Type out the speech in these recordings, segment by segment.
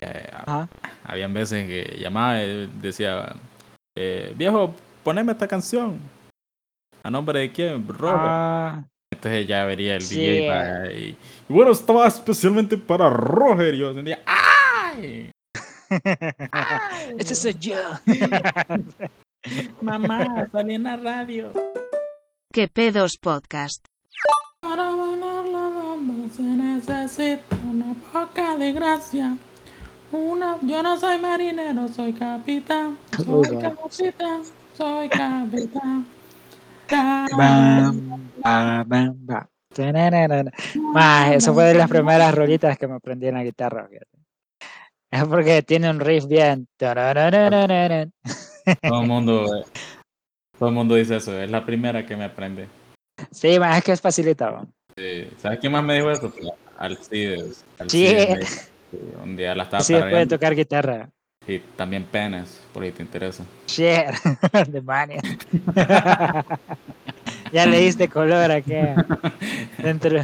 Eh, Ajá. habían veces que llamaba y decía, eh, viejo, poneme esta canción. ¿A nombre de quién? Robert. Ah, Entonces ya vería el Sí. DJ para- y, y bueno, estaba especialmente para Roger. Y yo sentía, ¡ay! ese soy yo. Mamá, salí en la radio. Que pedos podcast. Para bailar la se necesita una poca de gracia. Una, yo no soy marinero, soy capitán. Soy va. capitán, soy capitán. Bam, bam, bam, eso fue de las primeras rolitas que me aprendí en la guitarra. Es porque tiene un riff bien. Todo el mundo, todo el mundo dice eso. Es la primera que me aprende. Sí, ma, es que es facilitado. Sí, ¿Sabes quién más me dijo eso? Alcides. Alcides sí, Un día la estaba Sí, puede tarareando. tocar guitarra. Y también penes, por si te interesa. Shit, demonios. ya le diste color aquí. Dentro,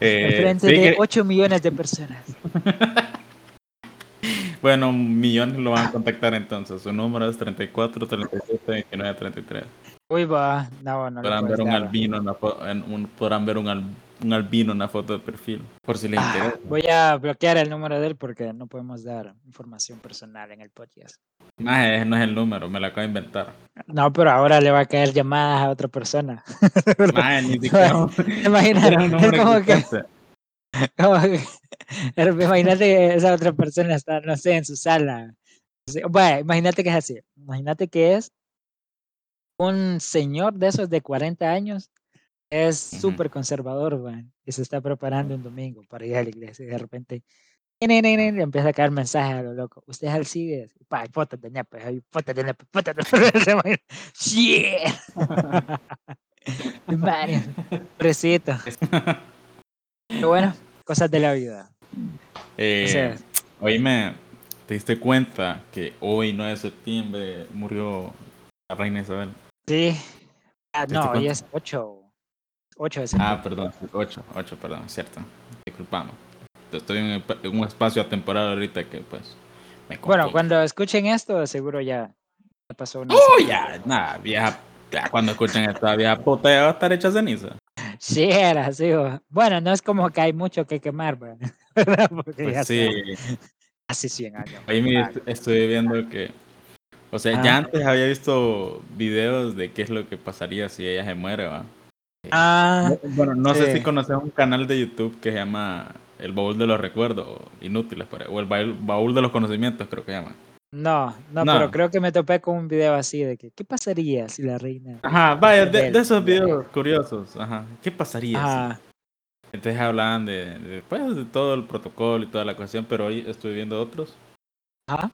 Eh, enfrente sí de que- 8 millones de personas. bueno, millones lo van a contactar entonces. Su número es 34 37 29 33. Uy, va. No, no Podrán ver un albino en la en un, podrán ver un albino en la foto de perfil. Por si les Ah, interesa. voy a bloquear el número de él porque no podemos dar información personal en el podcast. Más no es el número, me lo acabo de inventar. No, pero ahora le va a caer llamadas a otra persona. Más ni siquiera. Imagínate, un imagínate esa otra persona está, no sé, en su sala. Bueno, imagínate que es así. Imagínate que es un señor de esos de 40 años. Es Ujú. súper conservador, y se está preparando un domingo para ir a la iglesia. Y de repente ne, ne, ne, le empieza a caer mensajes a lo loco. Usted es Alcides. Y pa, fotos de ahí, fotos de nepes, fotos de ¡Shit! Demonios, pobrecito. Pero bueno, cosas de la vida. Eh, O sea, oíme, ¿te diste cuenta que hoy, 9 de septiembre, murió la reina Isabel? sí. Ah, ¿Te no, hoy es 8. 8 de Ah, perdón, 8, 8, perdón, cierto. Disculpame. Estoy en, un espacio atemporal ahorita que pues me bueno, cuando escuchen esto, seguro ya ya pasó una. ¡Oh, ya! Nada, vieja. ya cuando escuchen esta vieja puta ya va a estar hecha ceniza. Sí, era así. o- Bueno, no es como que hay mucho que quemar, ¿verdad? Porque ya Pues sí. son Hace 100 años. Ahí Ah, est- estoy viendo que. O sea, Ah. ya antes había visto videos de qué es lo que pasaría si ella se muere, ¿va? Ah, Bueno, no sé si conoces un canal de YouTube que se llama El Baúl de los Recuerdos, Inútiles, o el baúl, de los Conocimientos, creo que se llama. no, no, No. pero creo que me topé con un video así de que, ¿qué pasaría si la reina... Ajá, vaya, de, esos videos curiosos, ajá. ¿Qué pasaría? si- Ah, Entonces hablaban de, de, pues, de todo el protocolo y toda la cuestión, pero hoy estoy viendo otros. Ajá.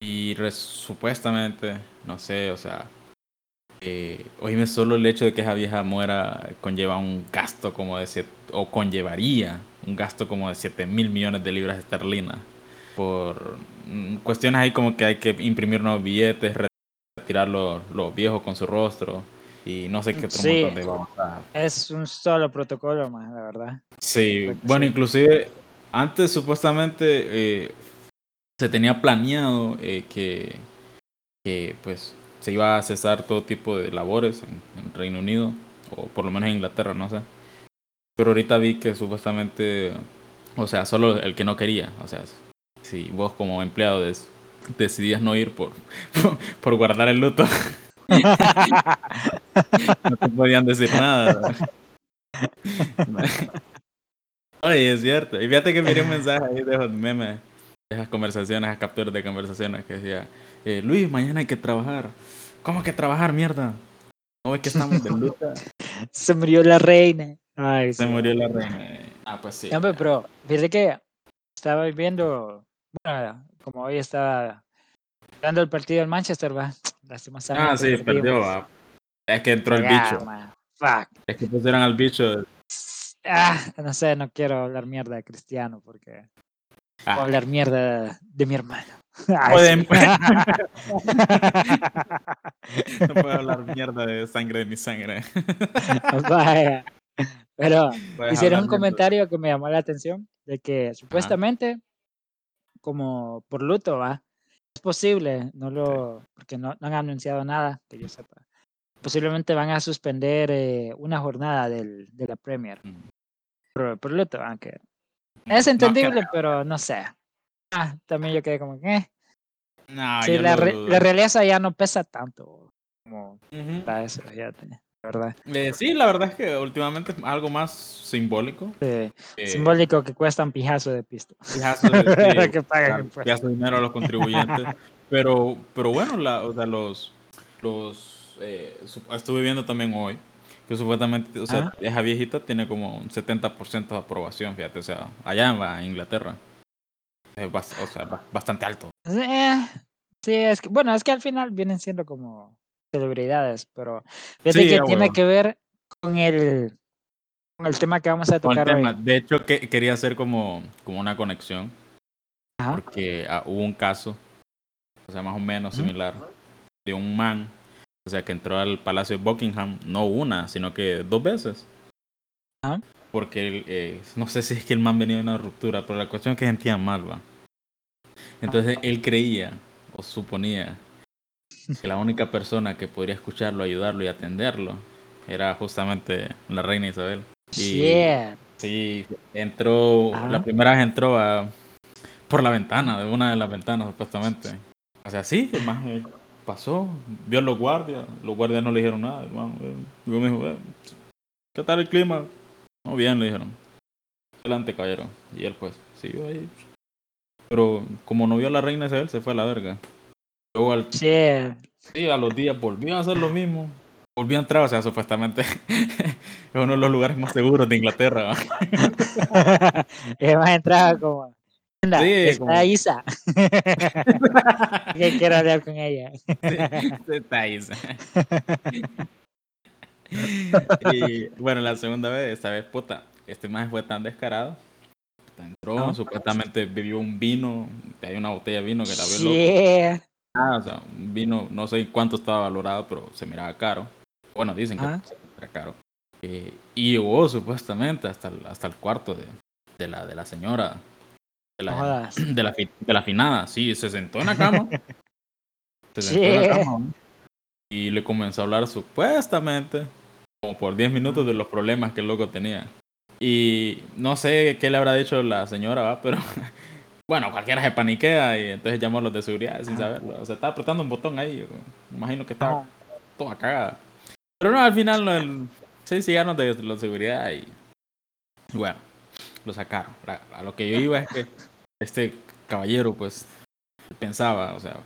Y supuestamente, no sé, o sea, eh, oíme solo el hecho de que esa vieja muera conlleva un gasto como de siete, o conllevaría un gasto como de 7 mil millones de libras esterlinas por mm, cuestiones ahí como que hay que imprimir nuevos billetes, retirar los, los viejos con su rostro y no sé qué otro Sí. de babosadas. es un solo protocolo más, la verdad. Sí, bueno, sí. inclusive antes supuestamente eh, se tenía planeado eh, que, que pues se iba a cesar todo tipo de labores en, en Reino Unido o por lo menos en Inglaterra, no sé. Pero ahorita vi que supuestamente, o sea, solo el que no quería, o sea, si vos como empleado des- decidías no ir por, por guardar el luto, no te podían decir nada. Oye, es cierto. Y fíjate que miré un mensaje ahí de esos memes, esas conversaciones, esas capturas de conversaciones que decía, eh, Luis, mañana hay que trabajar. ¿Cómo que trabajar, mierda? ¿No ves que estamos de luta? Se murió la reina. Ay, Se sí. murió la reina. Ah, pues sí. No, pero fíjate que estaba viendo, bueno, como hoy estaba dando el partido del Manchester, va. Lastimosamente. Ah, sí, perdió. ah. Es que entró el Ya, bicho. man, Fuck. Es que pusieron al bicho. Ah, no sé, no quiero hablar mierda de Cristiano porque puedo Ah, hablar mierda de mi hermano. Pueden- no puedo hablar mierda de sangre de mi sangre. Vaya. Pero Puedes hicieron un comentario que me llamó la atención de que supuestamente como por luto, ¿va? Es posible, no lo, porque no, no han anunciado nada, que yo sepa. Posiblemente van a suspender eh, una jornada del, de la Premier Mm. por, por luto, aunque es No entendible, creo. pero no sé. Ah, también yo quedé como que, eh. No, Sí, la, re- la realeza ya no pesa tanto como Ujú. para eso, fíjate, la verdad. Eh, sí, la verdad es que últimamente es algo más simbólico. Sí, eh, simbólico que cuesta un pijazo de pisto. pijazo de- sí, que pagan claro, pijazo de dinero a los contribuyentes. pero, pero bueno, la, o sea, los, los eh, estuve viendo también hoy que supuestamente, o sea, Ajá. esa viejita tiene como un 70% de aprobación, fíjate, o sea, allá en la- Inglaterra. Bas- o sea, ba- bastante alto. Eh, sí, es que, bueno, es que al final vienen siendo como celebridades, pero fíjate Sí, que tiene huevo. que ver con el, con el tema que vamos a Con el tocar tema. hoy. De hecho, que, quería hacer como, como una conexión, Ajá. porque ah, hubo un caso, o sea, más o menos similar, de un man, o sea, que entró al Palacio de Buckingham, no una, sino que dos veces. Ajá. Porque eh, no sé si es que el man venía de una ruptura, pero la cuestión es que sentía mal, va. Entonces él creía o suponía que la única persona que podría escucharlo, ayudarlo y atenderlo era justamente la reina Isabel. Y-. Sí, entró, Ajá. la primera vez entró a, por la ventana, de una de las ventanas supuestamente. O sea, sí, man, eh, pasó, vio a los guardias, los guardias no le dijeron nada, el man, eh, luego me dijo, eh, ¿qué tal el clima? No, bien, le dijeron. Adelante, caballero. Y él pues, siguió ahí. Pero como no vio a la reina Isabel, se fue a la verga. Luego al, sí, a los días volvió a hacer lo mismo. Volvió a entrar, o sea, supuestamente es uno de los lugares más seguros de Inglaterra. ¿va? y además entraba como, "Anda, Sí, está como- Isa. que quiero hablar con ella. Está ahí. y bueno, la segunda vez, esta vez, puta, este más fue tan descarado. Entró, Ajá. supuestamente bebió un vino, hay una botella de vino que la vio. Ah, o sea, un vino, no sé cuánto estaba valorado, pero se miraba caro. Bueno, dicen que Ajá. era caro. Eh, y llegó supuestamente hasta el, hasta el cuarto de, de la, de la señora. De la, de la, de la finada, sí, se sentó en la cama. se sentó en la cama y le comenzó a hablar supuestamente, como por 10 minutos, de los problemas que el loco tenía. Y no sé qué le habrá dicho la señora, ¿va? pero bueno, cualquiera se paniquea y entonces llamó a los de seguridad sin Ajá. saberlo. O sea, estaba apretando un botón ahí, me imagino que estaba Ajá. toda cagada. Pero no, al final el, sí, sí, llegaron de la seguridad y bueno, lo sacaron. A, lo que yo iba es que este caballero, pues, pensaba, o sea,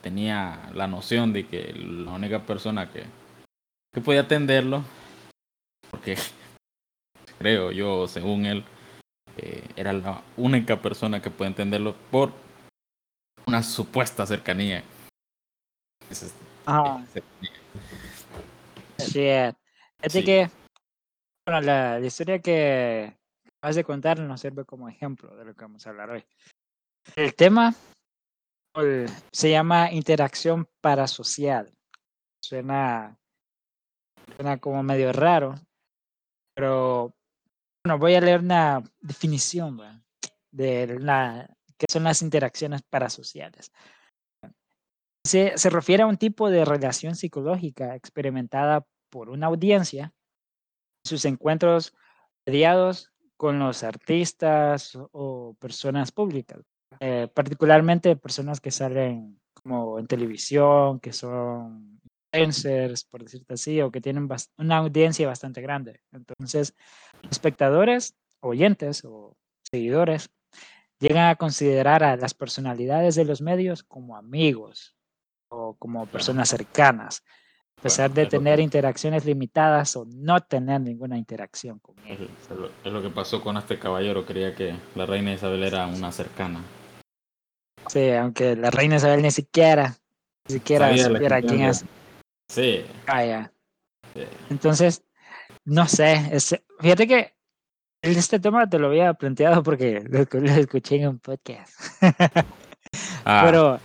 tenía la noción de que la única persona que, que podía atenderlo, porque creo yo, según él, eh, era la única persona que podía entenderlo por una supuesta cercanía. Ajá. cercanía. Shit. Fíjate Sí. que, bueno, la, la historia que vas de contar nos sirve como ejemplo de lo que vamos a hablar hoy. El tema se llama interacción parasocial. Suena, suena como medio raro, pero bueno, voy a leer una definición de la, qué son las interacciones parasociales. Se, refiere a un tipo de relación psicológica experimentada por una audiencia en sus encuentros mediados con los artistas o- o personas públicas, eh, particularmente personas que salen como en televisión, que son influencers, por decirte así, o que tienen una audiencia bastante grande. Entonces, espectadores, oyentes o seguidores llegan a considerar a las personalidades de los medios como amigos o como personas cercanas, a pesar de tener interacciones limitadas o no tener ninguna interacción con ellos. es lo, que pasó con este caballero, creía que la reina Isabel era una cercana. Sí, aunque la reina Isabel ni siquiera, ni siquiera Sabía supiera quién es. Sí, Vaya. Sí. Entonces, no sé, es- fíjate que este tema te lo había planteado porque lo, escu- lo escuché en un podcast. Ah, Pero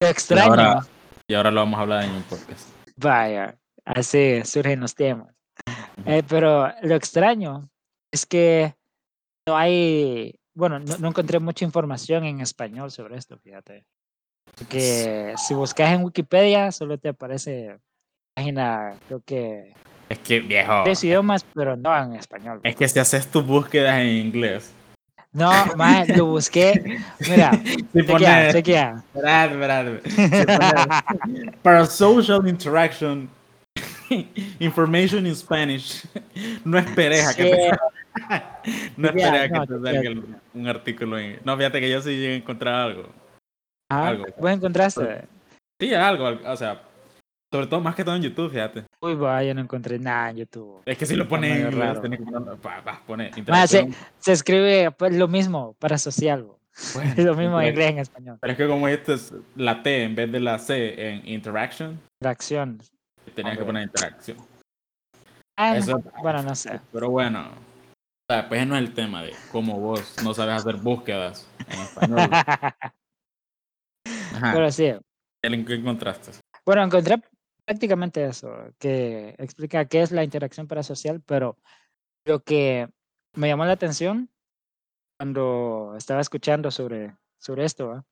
lo extraño, ahora- y ahora lo vamos a hablar en un podcast. vaya, así surgen los temas. Eh, pero lo extraño es que no hay, bueno, no, no encontré mucha información en español sobre esto, fíjate. Porque si buscas en Wikipedia, solo te aparece página, creo que Es que, viejo. tres idiomas, pero no en español. Es que si haces tus búsquedas en inglés. No, más lo busqué. Mira, Si chequea, Para social interaction. Information in Spanish. No esperes a que Sí, te, no esperes a que te salga un artículo en. No, fíjate que yo sí llegué a encontrar algo. ajá, algo. ¿Vos encontraste? Sí, algo, algo, o sea, sobre todo más que todo en YouTube, fíjate. Uy, va, yo no encontré nada en YouTube. Es que si lo pones en inglés, tenés que poner, se, se escribe pues, lo mismo para social. bo. Bueno, Es lo mismo en inglés en español. Pero es que como este es la T en vez de la C en interaction, Interacción. tenías que poner interacción. Ah, Eso- bueno, no sé. Pero bueno, o sea, pues no es el tema de cómo vos no sabes hacer búsquedas en español. Ajá, Pero sí. ¿en qué encontraste? Bueno, encontré prácticamente eso, que explica qué es la interacción parasocial, pero lo que me llamó la atención cuando estaba escuchando sobre, sobre esto, ¿va?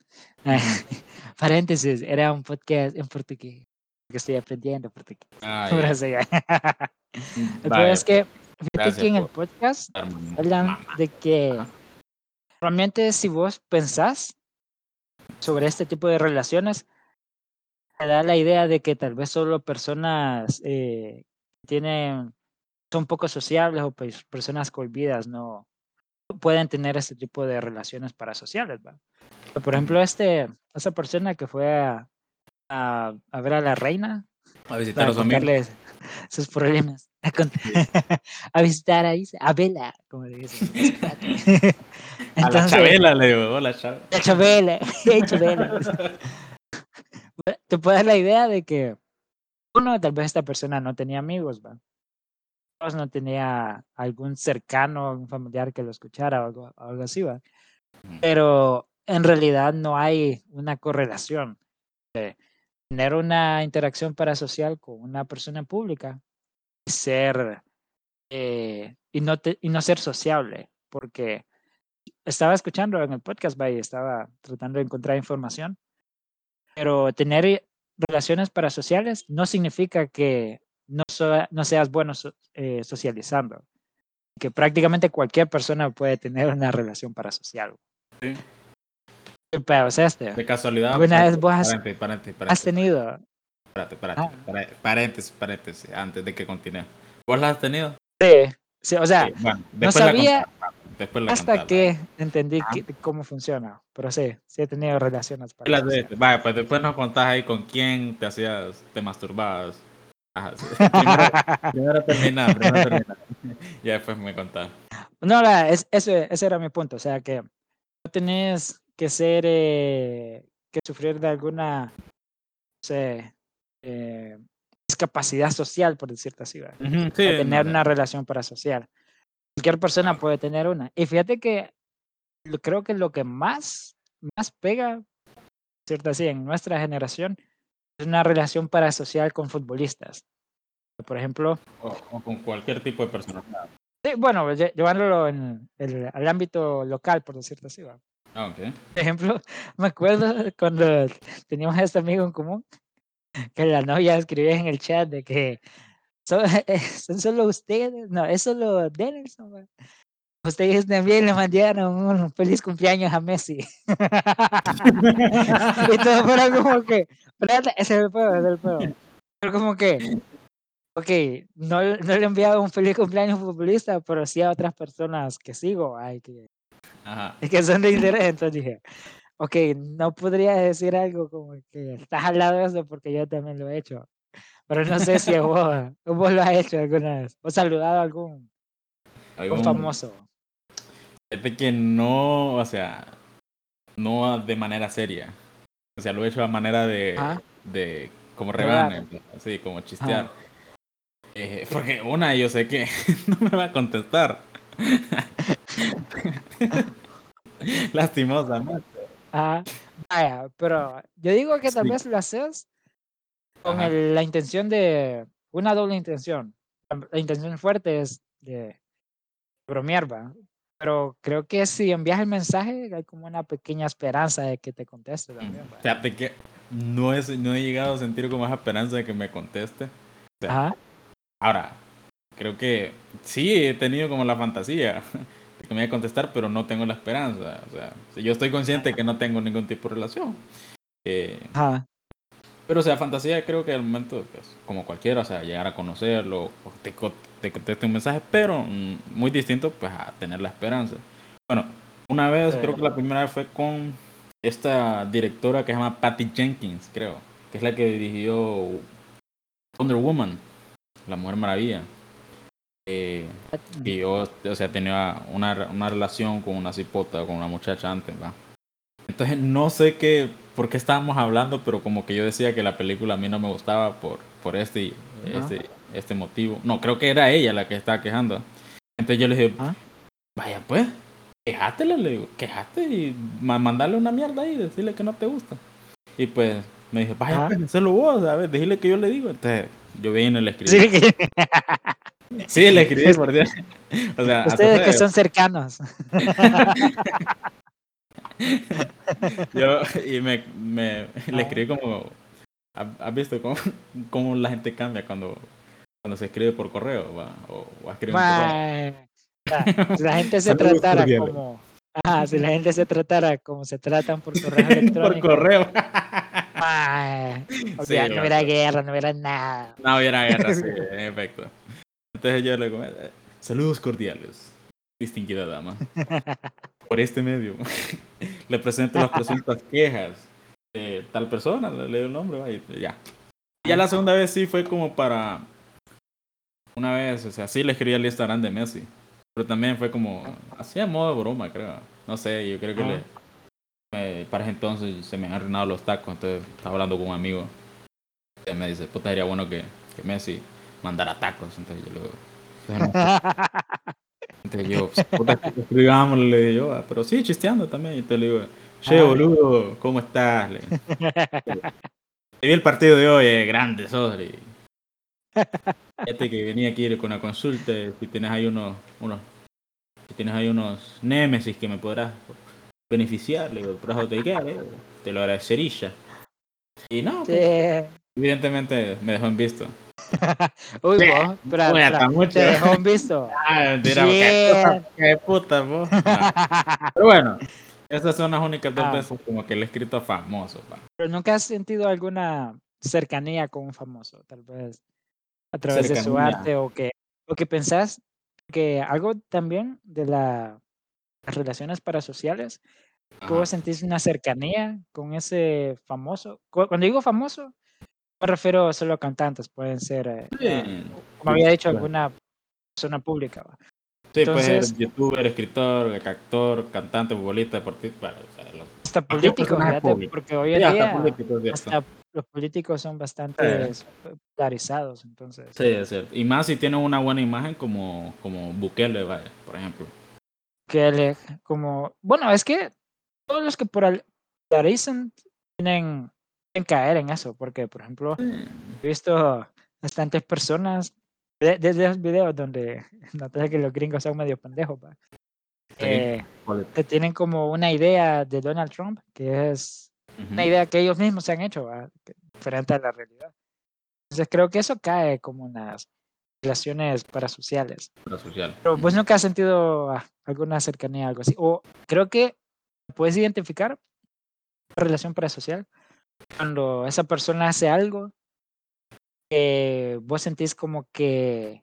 paréntesis, era un podcast en portugués, que estoy aprendiendo portugués. Ah. El Vaya, problema es que, fíjate que en el podcast hablan Mamá. de que realmente si vos pensás sobre este tipo de relaciones, te da la idea de que tal vez solo personas eh, tienen, son poco sociables o pues, personas cohibidas no pueden tener este tipo de relaciones parasociales. ¿va? Por ejemplo, este, esa persona que fue a, a, a ver a la reina A visitar a para los amigos. contarles sus problemas. A, visitar a, Isa- a Bella, como le dicen. A la Chabela le digo, hola Chabela. la Chabela, Chabela. Te puedes dar la idea de que uno, tal vez esta persona no tenía amigos, ¿va? Dos, no tenía algún cercano, algún familiar que lo escuchara o algo, algo así. Pero en realidad no hay una correlación de tener una interacción parasocial con una persona pública y ser eh, y, no te- y no ser sociable, porque estaba escuchando en el podcast, ¿va? y estaba tratando de encontrar información, pero tener relaciones parasociales no significa que no, so- no seas bueno so- eh, socializando, que prácticamente cualquier persona puede tener una relación parasocial. Sí. ¿Qué pedo es este? De casualidad. ¿Alguna vez vos has- Paréntesis, paréntesis, ¿Has paréntesis, tenido? espérate, espérate, Ah. paré- paréntesis, paréntesis, antes de que continúe. ¿Vos la has tenido? Sí, sí, o sea, Sí, bueno, no sabía después la hasta que entendí Ajá. que- cómo funciona, pero sí, sí he tenido relaciones ¿Qué las de- parasociales. Vaya, pues después nos contás ahí con quién te hacías, te masturbabas. Ajá, sí. Primero, primero termina, primero termina. Ya después me contás. No, la- es, ese, ese era mi punto. O sea, que no tenés que ser, eh, que sufrir de alguna, no sé, eh, discapacidad social, por decirte así. Ujú, sí, para tener no, una relación parasocial. Cualquier persona puede tener una. Y fíjate que creo que lo que más, más pega, cierto así, en nuestra generación, es una relación parasocial con futbolistas. Por ejemplo, O, o con cualquier tipo de persona. sí, bueno, lle- llevándolo en el, al ámbito local, por decirte así. ¿va? Ah, ok. Por ejemplo, me acuerdo cuando teníamos a este amigo en común, que la novia escribía en el chat de que son, son solo ustedes, no, es solo Denelson. va. Ustedes también le mandaron un feliz cumpleaños a Messi. y todo fuera como que, es el ese es el pedo. Pero como que, ok, no, no le he enviado un feliz cumpleaños futbolista, pero sí a otras personas que sigo, ay, que, Ajá. que son de interés. Entonces dije, ok, no podría decir algo como que estás al lado de eso porque yo también lo he hecho. Pero no sé si vos, vos lo has hecho alguna vez. O saludado a algún, Algún- famoso. Fíjate que no, o sea, no de manera seria. O sea, lo he hecho a manera de, de como rebane, así, como chistear. Eh, porque una, yo sé que no me va a contestar. Lastimosamente. Ajá. Vaya, pero yo digo que tal vez lo haces con el- la intención de, una doble intención. La, la intención fuerte es de bromear, ¿va? Pero creo que si envías el mensaje, hay como una pequeña esperanza de que te conteste también. ¿va? Fíjate que no, es, no he llegado a sentir como esa esperanza de que me conteste. O sea, Ajá. Ahora, creo que sí he tenido como la fantasía de que me voy a contestar, pero no tengo la esperanza. O sea, yo estoy consciente de que no tengo ningún tipo de relación. Eh, Ajá. Pero, o sea, fantasía creo que al momento, pues, como cualquiera, o sea, llegar a conocerlo, o te, te conteste un mensaje, pero mm, muy distinto, pues, a tener la esperanza. Bueno, una vez, Sí. creo que la primera vez fue con esta directora que se llama Patty Jenkins, creo, que es la que dirigió Wonder Woman, la Mujer Maravilla. Eh, y yo, o sea, tenía una, una relación con una cipota, con una muchacha antes, ¿va? Entonces no sé qué, por qué estábamos hablando, pero como que yo decía que la película a mí no me gustaba por, por este, Ajá. este, este motivo. No, creo que era ella la que estaba quejando. Entonces yo le dije, Ajá. vaya pues, quejátela, le digo, quejate y ma- mandarle una mierda ahí, decirle que no te gusta. Y pues me dije, vaya Ajá. pues, hazlo vos, ¿sabes? Decirle que yo le digo. Entonces yo vine y le escribí. Sí, Sí, le escribí, por Dios. O sea, ustedes que son cercanos. Yo, y me, me le Ah. escribí como, ¿has visto cómo, cómo la gente cambia cuando, cuando se escribe por correo va? o, o escribe por correo? Si la gente se tratara como. Ajá, si la gente se tratara como se tratan por correo por electrónico. correo. mae, o Sí, sea, no hubiera guerra, no hubiera nada. No hubiera guerra, sí, en efecto. Entonces yo le comenté, saludos cordiales, distinguida dama. Por este medio, le presento las presuntas quejas de tal persona, le leo el nombre, va, y ya. Ya la segunda vez sí fue como para, una vez, o sea, sí le escribí al Instagram de Messi, pero también fue como, así a modo de broma, creo. No sé, yo creo que Ah. le, eh, para ese entonces se me han arruinado los tacos, entonces estaba hablando con un amigo. Y me dice, puta, sería bueno que, que Messi mandara tacos. Entonces yo le digo, entonces, entonces yo, pues, puta, le digo yo, "Ah, pero sí, chisteando también. Y te le digo, che, Ah. boludo, ¿cómo estás? Le, "Te vi el partido de hoy, eh, grande, Sodri. Fíjate que venía aquí con una consulta, si tienes ahí unos, unos, si tienes ahí unos némesis que me podrás beneficiar, le digo, te queda, digo, te lo agradecería. Y no, pues, Sí. evidentemente me dejó en visto. Uy, vos, mucho. te dejó un visto. Ah, mentira, qué, puta, vos. Ah, Pero bueno, esas son las únicas dos Ah. veces como que le he escrito famoso. pa. Pero nunca has sentido alguna cercanía con un famoso, tal vez a través de su Cercanía. arte o que, o que pensás que algo también de la- las relaciones parasociales, que vos sentís una cercanía con ese famoso. Cu- Cuando digo famoso, me refiero solo a cantantes, pueden ser, eh, eh, Sí, como había dicho, alguna persona pública. ¿va? Sí, puede ser Entonces- youtuber, escritor, actor, cantante, futbolista, deportista. bueno, o sea, lo- Hasta fíjate, público. porque hoy Sí, en hasta día político, es cierto. hasta los políticos son bastante polarizados, entonces. Sí, es cierto. Y más si tienen una buena imagen como, como Bukele, vaya, por ejemplo. que le como bueno es que todos los que polarizan tienen que caer en eso porque por ejemplo he visto bastantes personas de- desde esos videos donde notas que los gringos son medio pendejos ¿va? Eh, que tienen como una idea de Donald Trump que es Ujú. una idea que ellos mismos se han hecho ¿va? diferente a la realidad entonces creo que eso cae como en las relaciones parasociales Para social. pero vos nunca has sentido ah, alguna cercanía, algo así. O creo que puedes identificar una relación parasocial cuando esa persona hace algo que vos sentís como que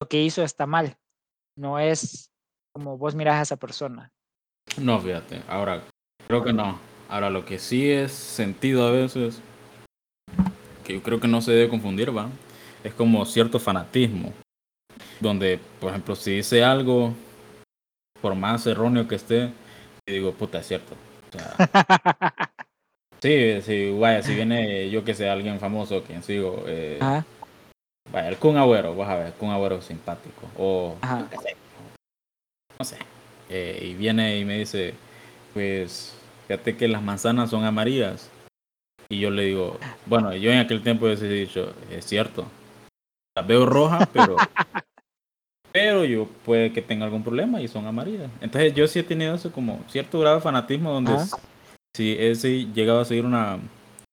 lo que hizo está mal. No es como vos mirás a esa persona. No, fíjate. Ahora, creo que no. Ahora, lo que sí es sentido a veces, que yo creo que no se debe confundir, ¿va? Es como cierto fanatismo. Donde, por ejemplo, si dice algo, por más erróneo que esté, digo, puta, es cierto. O sea, sí, sí, vaya, si viene, yo que sé, alguien famoso, quien sigo, eh, Ajá, vaya, el Kun Agüero, vas a ver, Kun Agüero simpático. O, Ajá. yo qué sé, no sé. eh, y viene y me dice, pues, fíjate que las manzanas son amarillas. Y yo le digo, bueno, yo en aquel tiempo hubiese dicho, es cierto. Las veo rojas, pero pero yo puede que tenga algún problema y son amarillas. Entonces yo sí he tenido eso como cierto grado de fanatismo donde Ajá. Si he si- llegado a seguir una,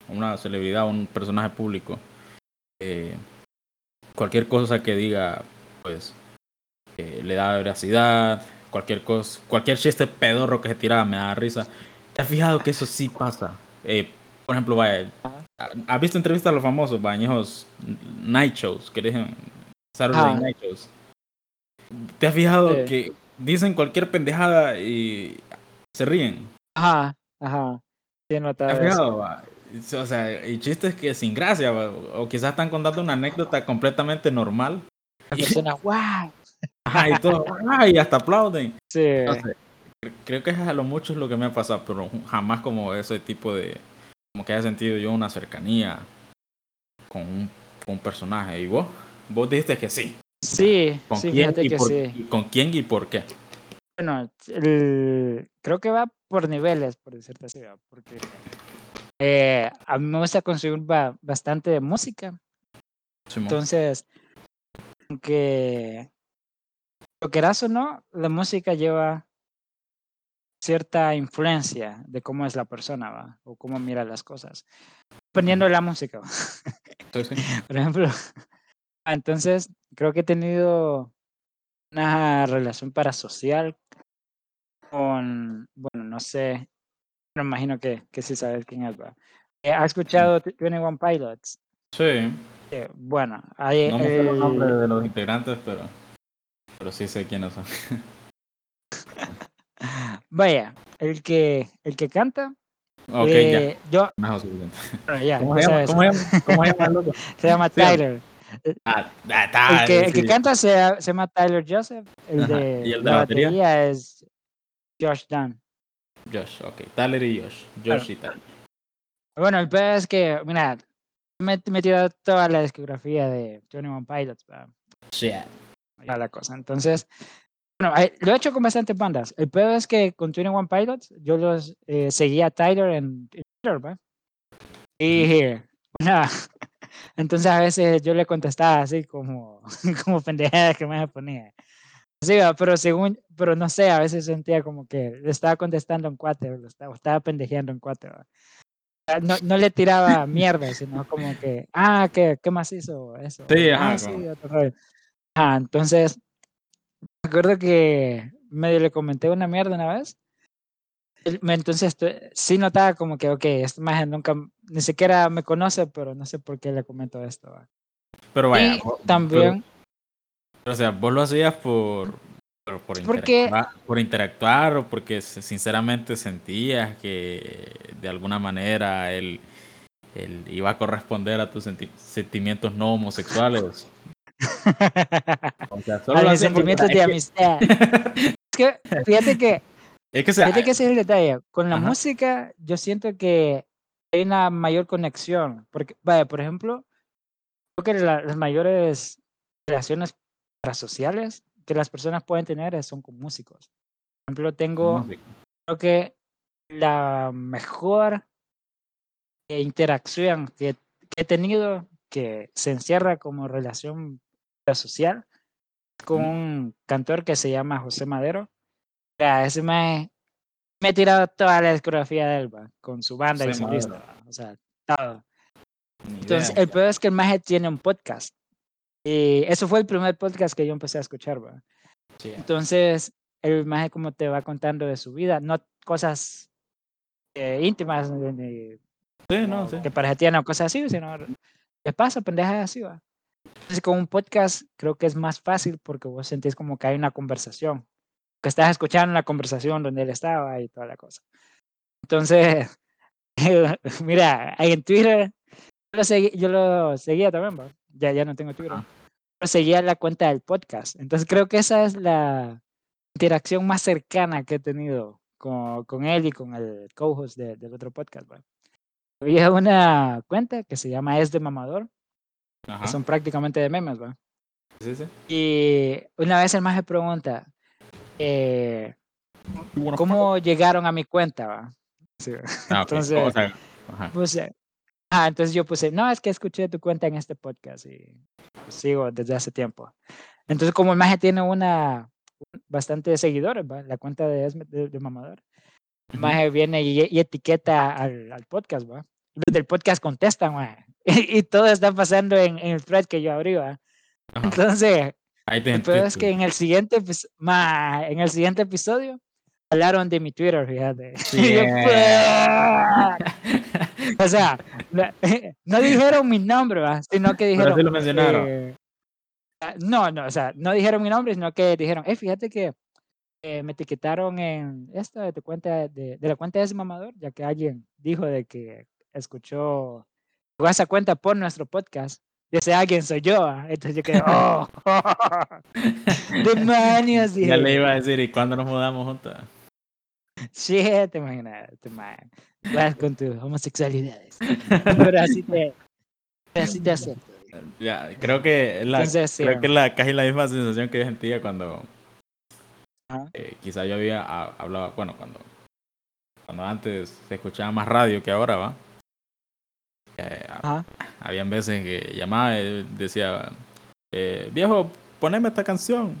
una celebridad, un personaje público, eh, cualquier cosa que diga, pues, eh, le da veracidad, cualquier cosa, cualquier chiste pedorro que se tiraba me da risa. ¿Te has fijado que eso sí pasa? Eh, por ejemplo, vaya, ¿has visto entrevistas a los famosos, bañejos night shows, que dicen Saturday Ajá. night shows? ¿Te has fijado Sí. que dicen cualquier pendejada y se ríen? Ajá, ajá. Sí, he ¿Te fijado? O sea, y chistes que sin gracia, va, o quizás están contando una anécdota completamente normal. La Y, persona, wow. ajá, y todo, ay, hasta aplauden. Sí. No creo que es a lo mucho es lo que me ha pasado, pero jamás como ese tipo de, como que haya sentido yo una cercanía con un, con un personaje. ¿Y vos? Vos dijiste que sí. Sí, ¿Con sí, quién fíjate y que por, sí. y ¿Con quién y por qué? Bueno, el- creo que va por niveles, por decirte así, porque eh, a mí me gusta consumir ba- bastante música, Simón? entonces, aunque lo quieras o no, la música lleva cierta influencia de cómo es la persona, ¿va? o cómo mira las cosas, dependiendo de la música. Sí, sí. Por ejemplo, ah, entonces creo que he tenido una relación parasocial con, bueno, no sé, me imagino que, que sí sabes quién es, ¿va? Eh, ¿Has escuchado 21 Pilots? Sí. Eh, bueno, hay No me sé los nombres de los integrantes, pero, pero sí sé quiénes son. vaya, el que, el que canta, Ok, eh, yo, ya. Suficiente. bueno, ya, ¿Cómo ya se llama? sabes, ¿Cómo se llama? ¿Cómo se llama el loco? se llama Sí, Tyler. Ah, ah, El que, el que sí. canta se, se llama Tyler Joseph, el Ajá, de, ¿y el de la batería? batería es Josh Dunn. Josh, ok. Tyler y Josh. Josh y Tyler. Bueno, el peor es que, mira, me, he tirado toda la discografía de 21 Pilots, ¿va? Shit. a la cosa. Entonces, bueno, lo he hecho con bastantes bandas. El peor es que con 21 Pilots yo los eh, seguía a Tyler en, en Twitter, ¿va? Y nada, entonces a veces yo le contestaba así como, como pendejadas que me ponía. Sí, pero según, pero no sé, a veces sentía como que le estaba contestando en cuatro, lo estaba, estaba pendejeando en cuatro. ¿va? Ah, No, no le tiraba mierda, sino como que, ah, ¿qué, qué más hizo eso? Sí, O, ajá, ah, sí, como- otro rollo". Ah, entonces, me acuerdo que medio le comenté una mierda una vez. Entonces, sí notaba como que, ok, esta imagen nunca, ni siquiera me conoce, pero no sé por qué le comento esto. ¿va? Pero vaya. y vos- también, pero, o sea, vos lo hacías por. Por, por Porque- interactuar, por interactuar o porque sinceramente sentías que de alguna manera él, él iba a corresponder a tus senti- sentimientos no homosexuales. O sea, solo a mis sentimientos de amistad. es que, fíjate que Es que, o sea, que ese es el detalle. Con la Ajá. música, yo siento que hay una mayor conexión. Porque, vaya, por ejemplo, creo que la- las mayores relaciones parasociales que las personas pueden tener son con músicos. Por ejemplo, tengo, música. creo que la mejor interacción que, que he tenido, que se encierra como relación social, con un cantor que se llama José Madero. Ese me, me tirado toda la discografía de él, va, con su banda y José solista, o sea, todo. Entonces, idea. el peor es que el maje tiene un podcast. Y eso fue el primer podcast que yo empecé a escuchar, va. Sí. Entonces, el maje como te va contando de su vida, no cosas eh, íntimas, ni- Sí, no, sí. que parecían o cosas así, sino les pasa, pendejas así, va. Entonces, con un podcast creo que es más fácil porque vos sentís como que hay una conversación, que estás escuchando la conversación donde él estaba y toda la cosa. Entonces, mira, ahí en Twitter, yo lo, segui- yo lo seguía también. Ya, ya no tengo Twitter. Pero seguía la cuenta del podcast. Entonces, creo que esa es la interacción más cercana que he tenido con, con él y con el co-host de- del otro podcast. Había una cuenta que se llama Es de Mamador, Ajá. que son prácticamente de memes, ¿va? Sí, sí. Y una vez el más me pregunta, eh, ¿cómo llegaron a mi cuenta, va? Sí, Ah, entonces- O sea, ajá. puse, ah, entonces yo puse, no, es que escuché tu cuenta en este podcast y pues, sigo desde hace tiempo. Entonces, como el maje tiene una bastante seguidores, ¿va? la cuenta de, de, de Mamador, el Ujú. maje viene y, y etiqueta al, al podcast, ¿va? Los del podcast contestan, maje. Y, todo está pasando en, en el thread que yo abrí, ¿va? Entonces, Ahí te peor es que en el siguiente, ma, en el siguiente episodio hablaron de mi Twitter, fíjate. Sí, Y yo. "Fuck". o sea, no, dijeron mi nombre, ¿va? sino que Pero dijeron. sí lo mencionaron. eh, ah, no, no, o sea, no dijeron mi nombre, sino que dijeron, eh, fíjate que eh, me etiquetaron en esta de tu cuenta de, de la cuenta de ese mamador, ya que alguien dijo de que escuchó llegó a esa cuenta por nuestro podcast. Y ese alguien soy yo. Entonces yo quedé, oh, demonios. Ya le iba a decir, ¿y cuándo nos mudamos juntos? Shit, te imaginas, te man. Vas con tus homosexualidades. Pero así te, así te acepto. Ya, creo que la, Entonces, sí, creo que es la, casi la misma sensación que yo sentía cuando eh, quizá yo había ha- hablado, bueno, cuando, cuando antes se escuchaba más radio que ahora, ¿va? Eh, Ajá. habían veces que llamaba y decía, eh, viejo, poneme esta canción.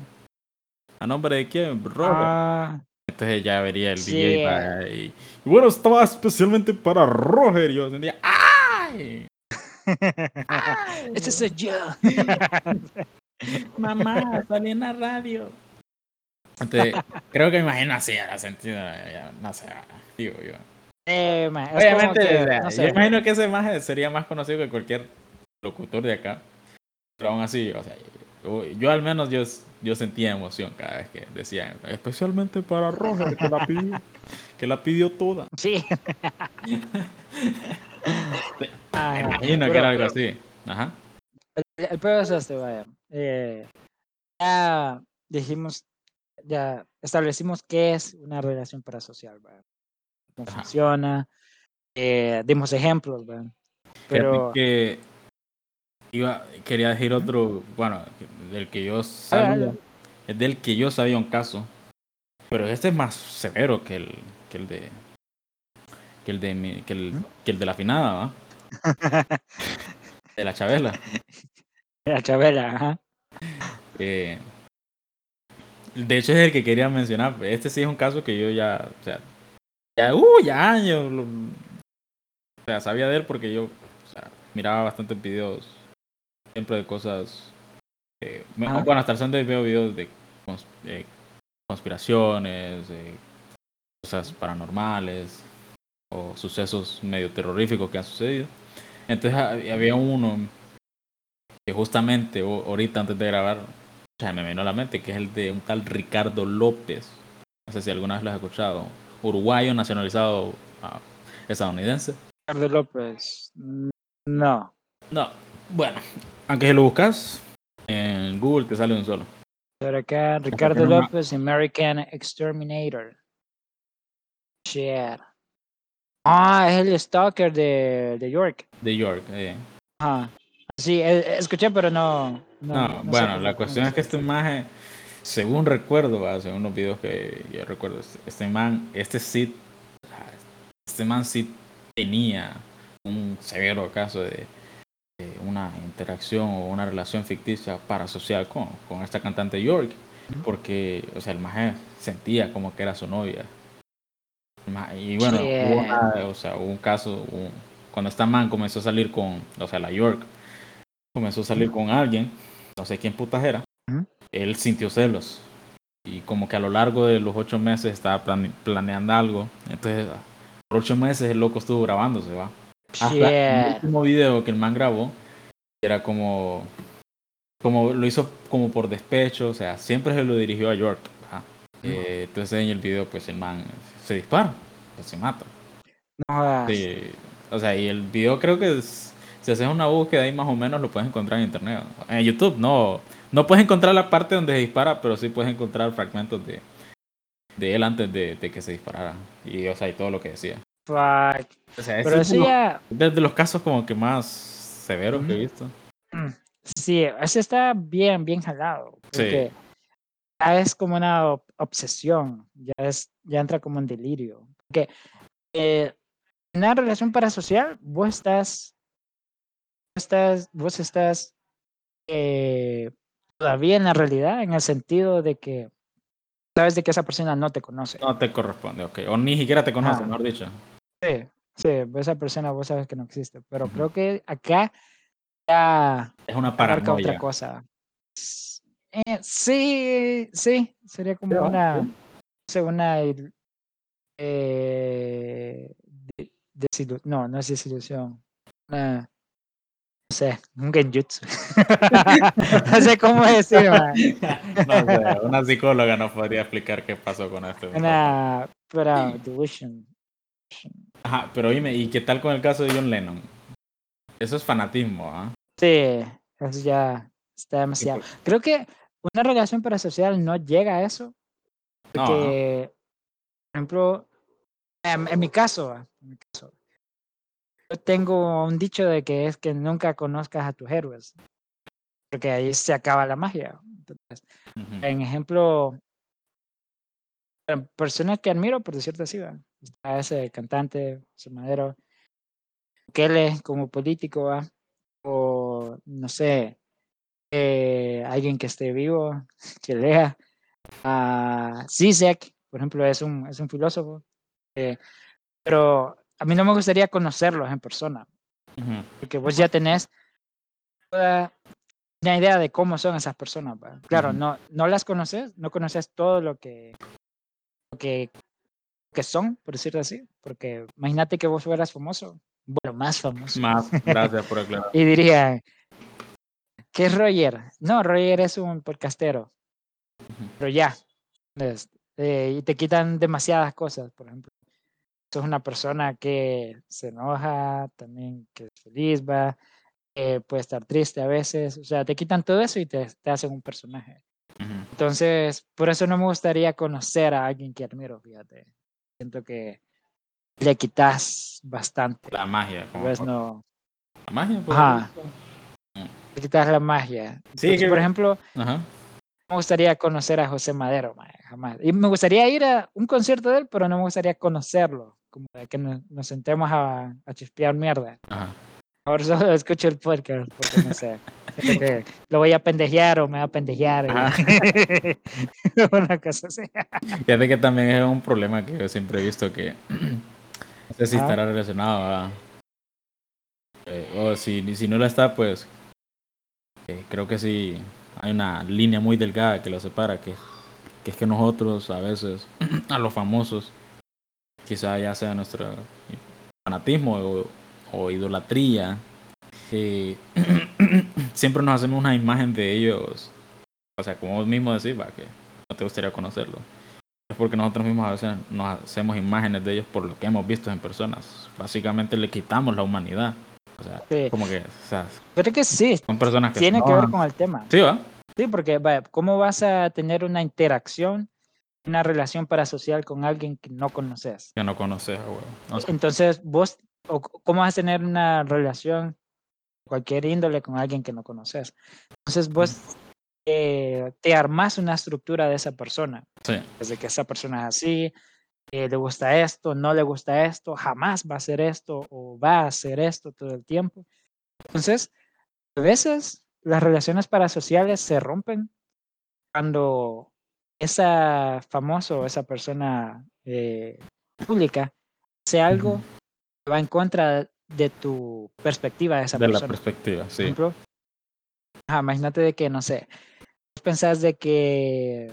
¿A nombre de quién? Robert. Ah, Entonces ya vería el Sí. DJ para- y, y bueno, estaba especialmente para Roger. Y yo sentía, ¡ay! ese soy yo. Mamá, salí en la radio. Entonces, creo que me imagino así era sentido, no sé, digo yo. Eh, man, Obviamente, que, no yo sé. imagino que ese maje sería más conocido que cualquier locutor de acá. Pero aún así, o sea, yo, yo al menos yo, yo sentía emoción cada vez que decían, especialmente para Roger, que la pidió, que la pidió toda. Sí. Me Ajá. imagino que Pero- era algo así. Ajá. El, el peor es este, vaya. Eh, ya dijimos, ya establecimos qué es una relación parasocial, vaya. Ajá. funciona. Eh, dimos ejemplos, Pero, que iba, quería decir otro, bueno, del que yo Ah, sabía, es del que yo sabía un caso, pero este es más severo que el, que el de que el de mi- que el, que el de la finada, ¿va? De la Chabela. la Chabela, ajá. Eh, de hecho es el que quería mencionar. Este sí es un caso que yo ya, o sea, ya, uh, ya lo- o sea, sabía de él porque yo o sea, miraba bastantes videos, siempre de cosas, eh, Ajá. bueno, hasta el Sunday veo videos de cons- eh, conspiraciones, de cosas paranormales o sucesos medio terroríficos que han sucedido. Entonces ha- había uno que justamente ahorita antes de grabar o sea, me vino a la mente, que es el de un tal Ricardo López. No sé si alguna vez lo has escuchado. Uruguayo nacionalizado ah, estadounidense. Ricardo López. No. No, bueno, aunque si lo buscas en Google te sale un solo. Pero acá, Ricardo no López, American Exterminator. Shit. Ah, es el stalker de, de York. De York. eh. Ajá. Sí, e- escuché, pero no. No, No, no sé bueno, la cuestión es que este imagen, según recuerdo, ¿va? según los videos que yo recuerdo, este- man, este sí, este man sí tenía un severo caso de, de una interacción o una relación ficticia parasocial con, con esta cantante York, porque, o sea, el maje sentía como que era su novia. Y bueno, hubo, una- o sea, hubo un caso, un- cuando esta man comenzó a salir con, o sea, la York, comenzó a salir con alguien, no sé quién putas era. Él sintió celos. Y como que a lo largo de los ocho meses estaba plane- planeando algo. Entonces, por ocho meses el loco estuvo grabándose, va. Hasta el último video que el man grabó era como como lo hizo como por despecho, o sea, siempre se lo dirigió a York. Eh, entonces en el video pues el man se dispara, pues, se mata. No. Sí, o sea, y el video creo que es- si haces una búsqueda ahí más o menos lo puedes encontrar en internet. En YouTube no, no puedes encontrar la parte donde se dispara, pero sí puedes encontrar fragmentos de, de él antes de, de que se disparara. Y o sea, y todo lo que decía. Fuck. O sea, Pero es ya. desde los casos como que más severos que he visto. mm, Sí, ese está bien, bien jalado. Sí. Porque ya es como una ob- obsesión. Ya, es, ya entra como en delirio. Porque eh, en una relación parasocial, vos estás. Vos estás. Vos estás. eh, todavía en la realidad, en el sentido de que sabes de que esa persona no te conoce. No te corresponde, ok. O ni siquiera te conoce, Ah. mejor dicho. Sí, sí, esa persona vos sabes que no existe, pero creo que acá ya Es una abarca otra paranoia. cosa. Eh, sí, sí, sería como va, una, sí. no sé, una eh, no, no es desilusión, una, sé, un genjutsu. no sé cómo decir. No sé, una psicóloga nos podría explicar qué pasó con muchacho. una, pero delusion. Ajá, pero dime, ¿y qué tal con el caso de John Lennon? Eso es fanatismo, ¿ah? Sí, eso ya está demasiado. pues Creo que una relación parasocial no llega a eso. No, Porque, por ejemplo, en, en mi caso, en mi caso, tengo un dicho de que es que nunca conozcas a tus héroes, porque ahí se acaba la magia. Entonces, Ujú. en ejemplo, personas que admiro, por decirte así, ¿va? está ese cantante, ese madero, Kelly como político, ¿va? o no sé, eh, alguien que esté vivo, que lea. a Zizek, por ejemplo, es un, es un filósofo, eh, pero a mí no me gustaría conocerlos en persona, porque vos ya tenés toda una idea de cómo son esas personas. Claro, no, no las conoces, no conoces todo lo que, lo que, que son, por decirlo así, porque imagínate que vos fueras famoso, bueno, más famoso. Más, gracias por aclarar. Y diría, ¿qué es Roger? No, Roger es un podcastero. Ujú. Pero ya. es- eh, y te quitan demasiadas cosas, por ejemplo. Sos una persona que se enoja, también que es feliz, va, eh, puede estar triste a veces. O sea, te quitan todo eso y te, te hacen un personaje. Entonces, por eso no me gustaría conocer a alguien que admiro, fíjate. Siento que le quitas bastante. La magia. como Pues por- no, La magia, pues. Ajá. le quitas la magia. Sí, Entonces, que- por ejemplo, Ajá. me gustaría conocer a José Madero, jamás. Y me gustaría ir a un concierto de él, pero no me gustaría conocerlo. Como de que nos, nos sentemos a, a chispear mierda. Ajá. Ahora solo escucho el podcast, porque no sé. que lo voy a pendejear o me va a pendejear. Una cosa así. Fíjate que también es un problema que yo siempre he visto que no sé si Ajá. estará relacionado a eh, o si, si no lo está pues eh, creo que sí hay una línea muy delgada que lo separa que, que es que nosotros a veces a los famosos quizá ya sea nuestro fanatismo o, o idolatría siempre nos hacemos una imagen de ellos o sea como vos mismo decís va que no te gustaría conocerlo es porque nosotros mismos a veces nos hacemos imágenes de ellos por lo que hemos visto en personas. Básicamente le quitamos la humanidad. O sea, Sí. como que, o sea, Creo que sí, son personas que tiene se que ver con el tema. Sí, va. Sí, porque vaya, ¿cómo vas a tener una interacción, una relación parasocial con alguien que no conoces? Que no conoces, a huevo. No sé. Entonces, vos, ¿cómo vas a tener una relación cualquier índole con alguien que no conoces? Entonces, vos eh, te armas una estructura de esa persona, Sí. desde que esa persona es así, eh, le gusta esto, no le gusta esto, jamás va a hacer esto o va a hacer esto todo el tiempo. Entonces, a veces las relaciones parasociales se rompen cuando esa famoso, esa persona eh, pública hace algo que va en contra de tu perspectiva de esa De la persona. perspectiva, Por sí. ejemplo, ajá, imagínate de que, no sé, pensás de que,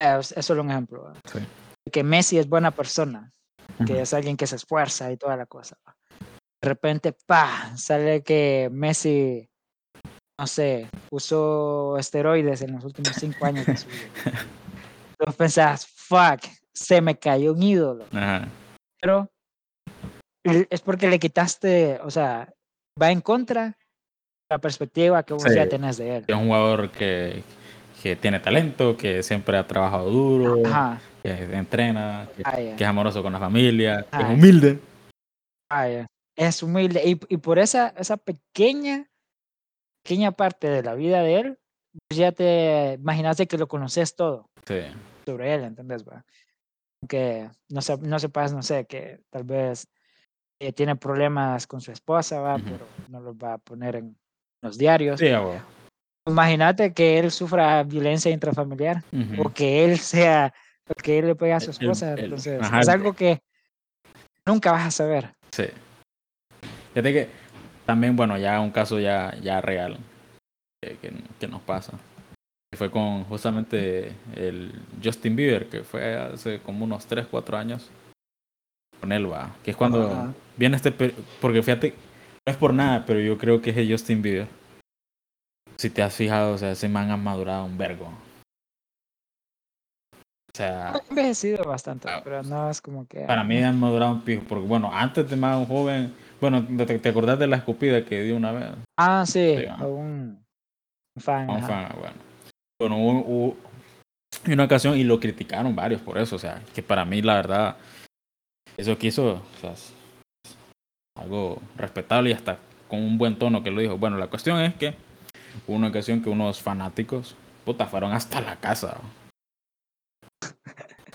eh, es es solo un ejemplo, ¿va? Sí. de que Messi es buena persona, que es alguien que se esfuerza y toda la cosa. De repente, pa, sale que Messi, no sé, usó esteroides en los últimos cinco años de su vida. Vos pensás, fuck, se me cayó un ídolo. Ajá. Pero es porque le quitaste, o sea, va en contra la perspectiva que vos ya Sí. tenés de él. Es un jugador que, que tiene talento, que siempre ha trabajado duro, Ajá, que entrena, que, ah, ya, que es amoroso con la familia, que es Ah. humilde. ah, ya. Es humilde. Y, y por esa, esa pequeña, pequeña parte de la vida de él, vos ya te imaginaste que lo conoces todo Sí. sobre él, ¿entendés? Va? Que no, se, no sepas, no sé, que tal vez eh, tiene problemas con su esposa, ¿va? Ujú. pero no los va a poner en los diarios. Sí. Imagínate que él sufra violencia intrafamiliar Ujú. o que él sea, o que él le pegue a su El- el- esposa. el- Entonces, ajá, es algo que nunca vas a saber. Sí. Fíjate que también, bueno, ya un caso ya, ya real que, que- que nos pasa. Fue con justamente el Justin Bieber, que fue hace como unos 3, 4 años. Con él va. Que es cuando Ajá. viene este... Porque fíjate, no es por nada, pero yo creo que es el Justin Bieber. Si te has fijado, o sea, ese man ha madurado un vergo. O sea, Ha envejecido bastante, Ah, pero no es como que. Para mí han madurado un pijo, porque bueno, antes de más un joven, bueno, ¿te, te acordás de la escupida que dio una vez? Ah, sí, Sí, a ajá. un, fan. A un fan, bueno. Bueno, hubo, hubo una ocasión y lo criticaron varios por eso, o sea, que para mí la verdad, eso que hizo, o sea, es algo respetable y hasta con un buen tono que lo dijo. Bueno, la cuestión es que hubo una ocasión que unos fanáticos, puta, fueron hasta la casa.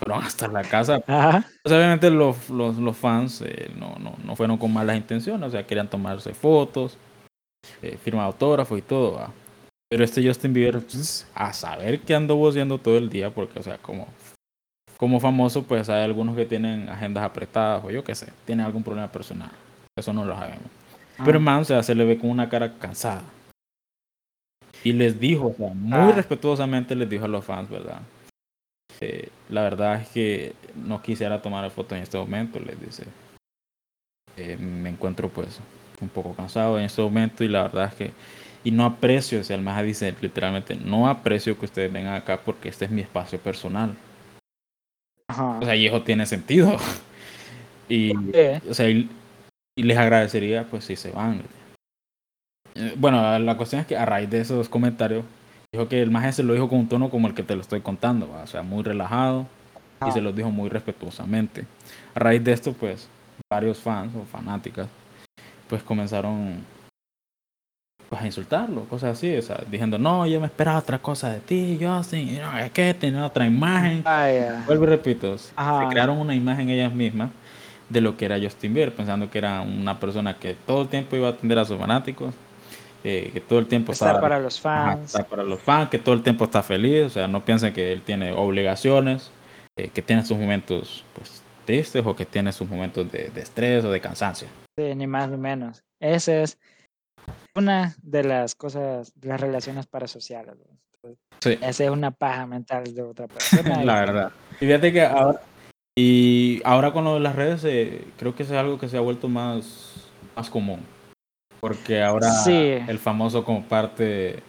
Fueron hasta la casa Ajá. Pues, obviamente los, los, los fans eh, no, no, no fueron con malas intenciones, o sea, querían tomarse fotos, eh, firmar autógrafos y todo. ¿va? Pero este Justin Bieber, pues, a saber qué anduvo haciendo todo el día, porque, o sea, como, como famoso, pues hay algunos que tienen agendas apretadas o yo qué sé, tienen algún problema personal. Eso no lo sabemos. Pero el man, o sea, se le ve con una cara cansada. Y les dijo, o sea, muy Ah. respetuosamente les dijo a los fans, ¿verdad? Eh, la verdad es que no quisiera tomar fotos en este momento, les dice. Eh, me encuentro pues un poco cansado en este momento y la verdad es que y no aprecio, o sea, el maja dice literalmente, no aprecio que ustedes vengan acá porque este es mi espacio personal. Ajá. O sea, y eso tiene sentido. Y, o sea, y, y les agradecería pues si se van. Eh, Bueno, la cuestión es que a raíz de esos comentarios, dijo que el maje se lo dijo con un tono como el que te lo estoy contando, ¿va? o sea, muy relajado y Ah. se lo dijo muy respetuosamente. A raíz de esto, pues, varios fans o fanáticas, pues comenzaron pues, a insultarlo, cosas así, o sea, diciendo, no, yo me esperaba otra cosa de ti, Justin, y no, es que tenía otra imagen. Vaya. Vuelvo y repito, se crearon una imagen ellas mismas de lo que era Justin Bieber, pensando que era una persona que todo el tiempo iba a atender a sus fanáticos, eh, que todo el tiempo Estar estaba para los fans. está para los fans, que todo el tiempo está feliz, o sea, no piensen que él tiene obligaciones, eh, que tiene sus momentos pues, tristes o que tiene sus momentos de, de estrés o de cansancio. Sí, ni más ni menos. Esa es una de las cosas, de las relaciones parasociales. ¿no? Sí, Esa es una paja mental de otra persona. la verdad. Y fíjate que ahora, y ahora con lo de las redes, eh, creo que eso es algo que se ha vuelto más, más común. Porque ahora Sí. el famoso comparte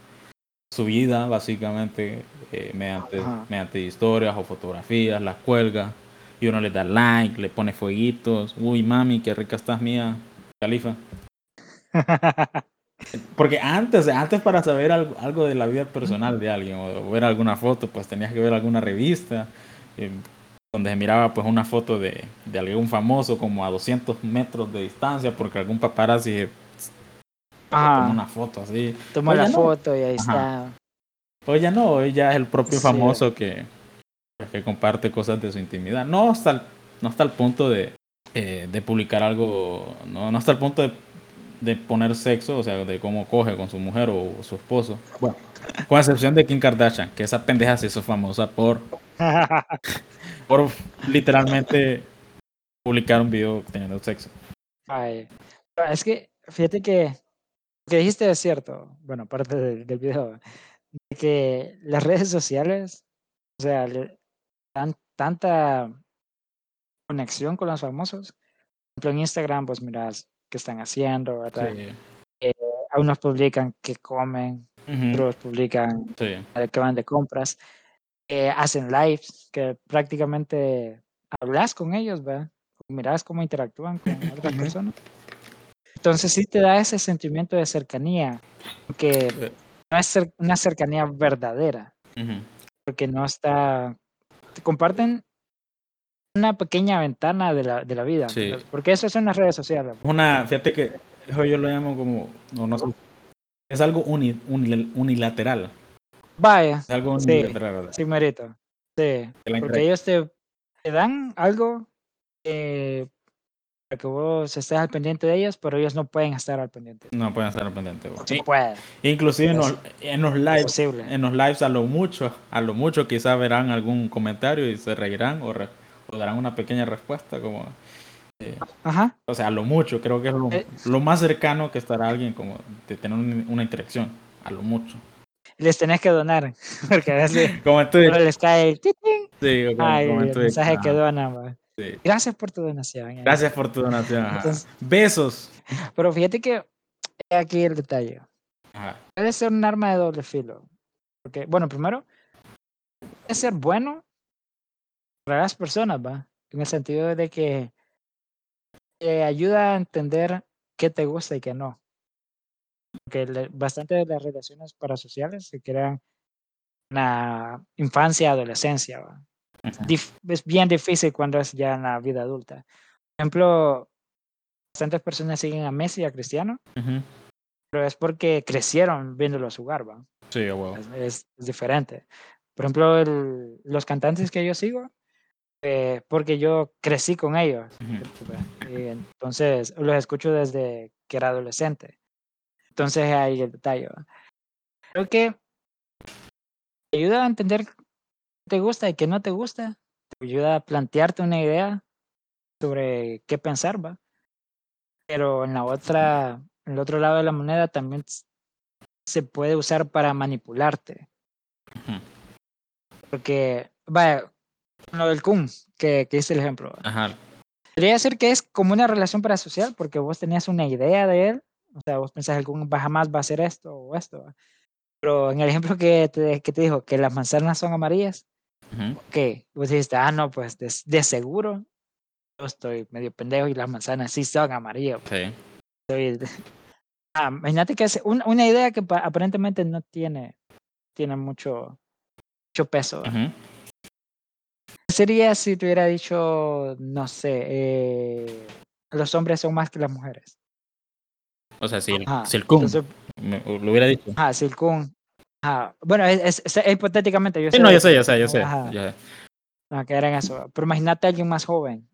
su vida, básicamente, eh, mediante, Ajá. mediante historias o fotografías, las cuelga, y uno le da like, le pone fueguitos. Uy, mami, qué rica estás mía, Califa. Porque antes, antes para saber algo, algo de la vida personal de alguien o ver alguna foto, pues tenías que ver alguna revista eh, donde se miraba pues una foto de, de algún famoso como a 200 metros de distancia porque algún paparazzi Ajá. tomó una foto así. Toma Hoy la no. foto y ahí Ajá. está. Hoy ya no, hoy ya es el propio Sí. famoso que, pues, que comparte cosas de su intimidad. No hasta el, no hasta el punto de, eh, de publicar algo, no, no hasta el punto de, de poner sexo, o sea, de cómo coge con su mujer o su esposo. Bueno, con excepción de Kim Kardashian, que esa pendeja se hizo famosa por, por literalmente publicar un video teniendo sexo. Ay, Es que, fíjate que que dijiste es cierto. Bueno, parte del, del video. De que las redes sociales, o sea, le dan tanta conexión con los famosos. Por ejemplo, en Instagram, pues miras qué están haciendo, ¿verdad? Sí. Algunos publican qué comen, otros publican sí. eh, que van de compras. eh, hacen lives, que prácticamente hablas con ellos, ¿verdad? Miras cómo interactúan con otras personas. Entonces sí te da ese sentimiento de cercanía, que no es cer- una cercanía verdadera, porque no está... Te comparten una pequeña ventana de la, de la vida, Sí. porque eso son las redes sociales. Una, fíjate que eso yo lo llamo como, no, no sé, es algo uni- unil- unilateral. Vaya, Es algo Sí. unilateral, ¿verdad? sí, merito. Sí, porque ellos te, te dan algo para que vos estés al pendiente de ellos, pero ellos no pueden estar al pendiente. No pueden estar al pendiente. Se Sí, puede, Inclusive en los, en los lives, en los lives a lo mucho, a lo mucho quizás verán algún comentario y se reirán o, re- o darán una pequeña respuesta como, eh, Ajá. o sea, a lo mucho, creo que es lo, Eh. lo más cercano que estará alguien como de tener un- una interacción, a lo mucho. Les tenés que donar, porque a veces Como solo les cae el sí, como, Ay, como el mensaje que donan. va. Sí. Gracias por tu donación. Gracias por tu donación. Entonces- Besos. Pero fíjate que aquí el detalle. Ajá. Puede ser un arma de doble filo. Porque, bueno, primero, puede ser bueno para las personas, ¿va? En el sentido de que te ayuda a entender qué te gusta y qué no. Porque le- bastante de las relaciones parasociales se crean en la infancia, adolescencia, ¿va? Dif- es bien difícil cuando es ya en la vida adulta. Por ejemplo, bastantes personas siguen a Messi y a Cristiano, Ujú. pero es porque crecieron viéndolos jugar, ¿va? Sí. Es, es- es diferente. Por ejemplo, el- los cantantes que yo sigo, eh, porque yo crecí con ellos. Ujú. y entonces los escucho desde que era adolescente. Entonces ahí el detalle. ¿va? Creo que ayuda a entender te gusta y qué no te gusta. Te ayuda a plantearte una idea sobre qué pensar, ¿va? Pero en la otra, en el otro lado de la moneda también se puede usar para manipularte. Porque, vaya, lo del Kun, que, que hice el ejemplo. Ajá. Podría ser que es como una relación parasocial, porque vos tenías una idea de él, o sea, vos pensás que algún va jamás va a hacer esto o esto. Pero en el ejemplo que te, que te dijo, que las manzanas son amarillas, Ujú. que vos dijiste, ah, no, pues de, de seguro yo estoy medio pendejo y las manzanas sí son amarillas. Sí. Soy- Ah, imagínate que es un- una idea que pa- aparentemente no tiene, tiene mucho, mucho peso. ¿va? Ujú. ¿Qué sería si te hubiera dicho, no sé, eh, los hombres son más que las mujeres? O sea, si el, Ajá, si el Kun entonces, me- lo hubiera dicho. ajá, si el Kun. Ajá. Bueno, es, es- es- es hipotéticamente. Yo Sí, sé no, yo sé, yo sé, yo sé. Ajá, ajá, que eran eso. Pero imagínate a alguien más joven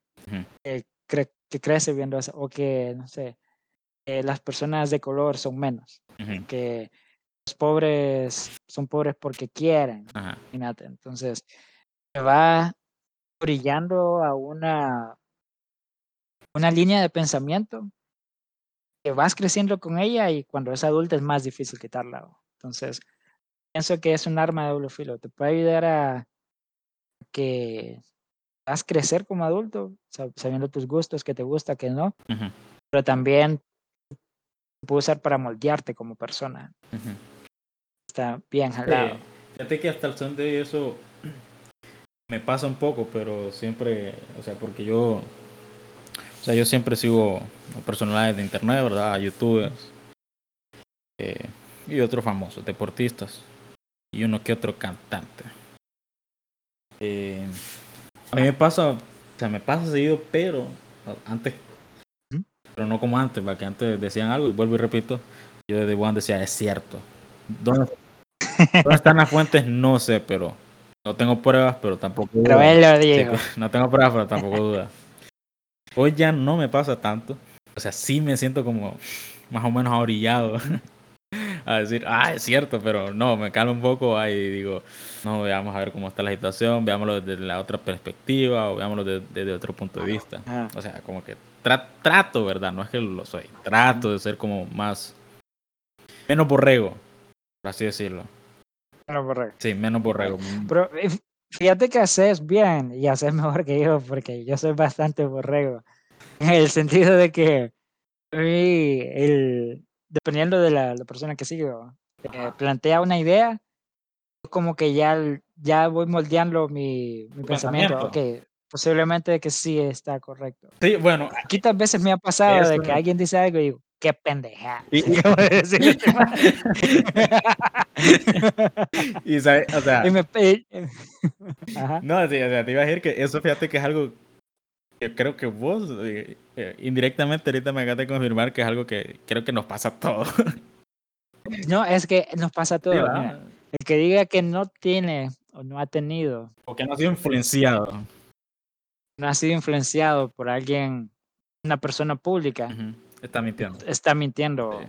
que, cre- que crece viendo eso, o que, no sé, eh, las personas de color son menos, que los pobres son pobres porque quieren, imagínate. Entonces, se va brillando a una, una línea de pensamiento que vas creciendo con ella y cuando es adulta es más difícil quitarla. Entonces, pienso que es un arma de doble filo. Te puede ayudar a que vas a crecer como adulto, sab- sabiendo tus gustos, que te gusta, que no, pero también se puede usar para moldearte como persona. Está bien jalado. Sí. Fíjate que hasta el son de eso me pasa un poco, pero siempre, o sea, porque yo, o sea, yo siempre sigo a personalidades de internet, ¿verdad? A youtubers eh, y otros famosos, deportistas y uno que otro cantante. Eh, a mí me pasa, o sea, me pasa seguido, pero antes, Ujú. pero no como antes, porque antes decían algo y vuelvo y repito, yo desde One decía, es cierto. ¿Dónde, ¿Dónde están las fuentes? No sé, pero no tengo pruebas, pero tampoco Pero dudas. él lo Sí, dijo. no tengo pruebas, pero tampoco dudas. Hoy ya no me pasa tanto. O sea, sí me siento como más o menos ahorillado a decir, ah, es cierto, pero no, me calmo un poco ahí y digo, no, veamos a ver cómo está la situación, veámoslo desde la otra perspectiva o veámoslo de- desde otro punto de vista. Ajá. O sea, como que tra- trato, ¿verdad? No es que lo soy, trato de ser como más, menos borrego, por así decirlo. No, correcto. Sí, menos borrego. Pero eh, fíjate que haces bien y haces mejor que yo, porque yo soy bastante borrego. En el sentido de que a mí, el, dependiendo de la, la persona que sigo, eh, plantea una idea, como que ya, ya voy moldeando mi, pensamiento. Ok, posiblemente que sí está correcto. Sí, bueno, Aquí tal veces me ha pasado de que alguien dice algo y digo, qué pendeja. Y- y sabe- o sea, Y me Ajá. No, sí, o sea, te iba a decir que eso fíjate que es algo que creo que vos eh, eh, indirectamente ahorita me acabas de confirmar que es algo que creo que nos pasa a todos. No, es que nos pasa a. El que diga que no tiene o no ha tenido, O que no ha sido influenciado. no ha sido influenciado por alguien una persona pública. Está mintiendo. está mintiendo. Sí.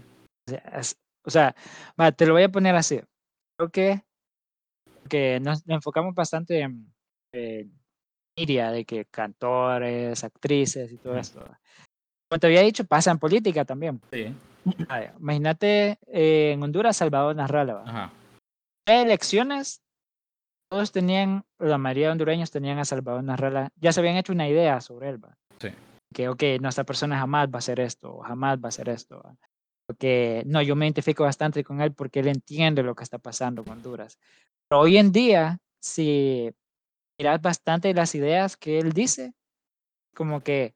O sea, es- o sea, va, te lo voy a poner así. Creo que, que nos, nos enfocamos bastante en, en media, de que cantores, actrices y todo esto. Como te había dicho, pasa en política también. Sí. Imagínate eh, en Honduras, Salvador Narrala. Ajá. Elecciones, todos tenían, la mayoría de hondureños tenían a Salvador Narrala, ya se habían hecho una idea sobre él. va. Sí. Que, ok, no, esta persona jamás va a hacer esto, jamás va a hacer esto. va. Porque, no, yo me identifico bastante con él porque él entiende lo que está pasando con Honduras. Pero hoy en día, si miras bastante las ideas que él dice, como que,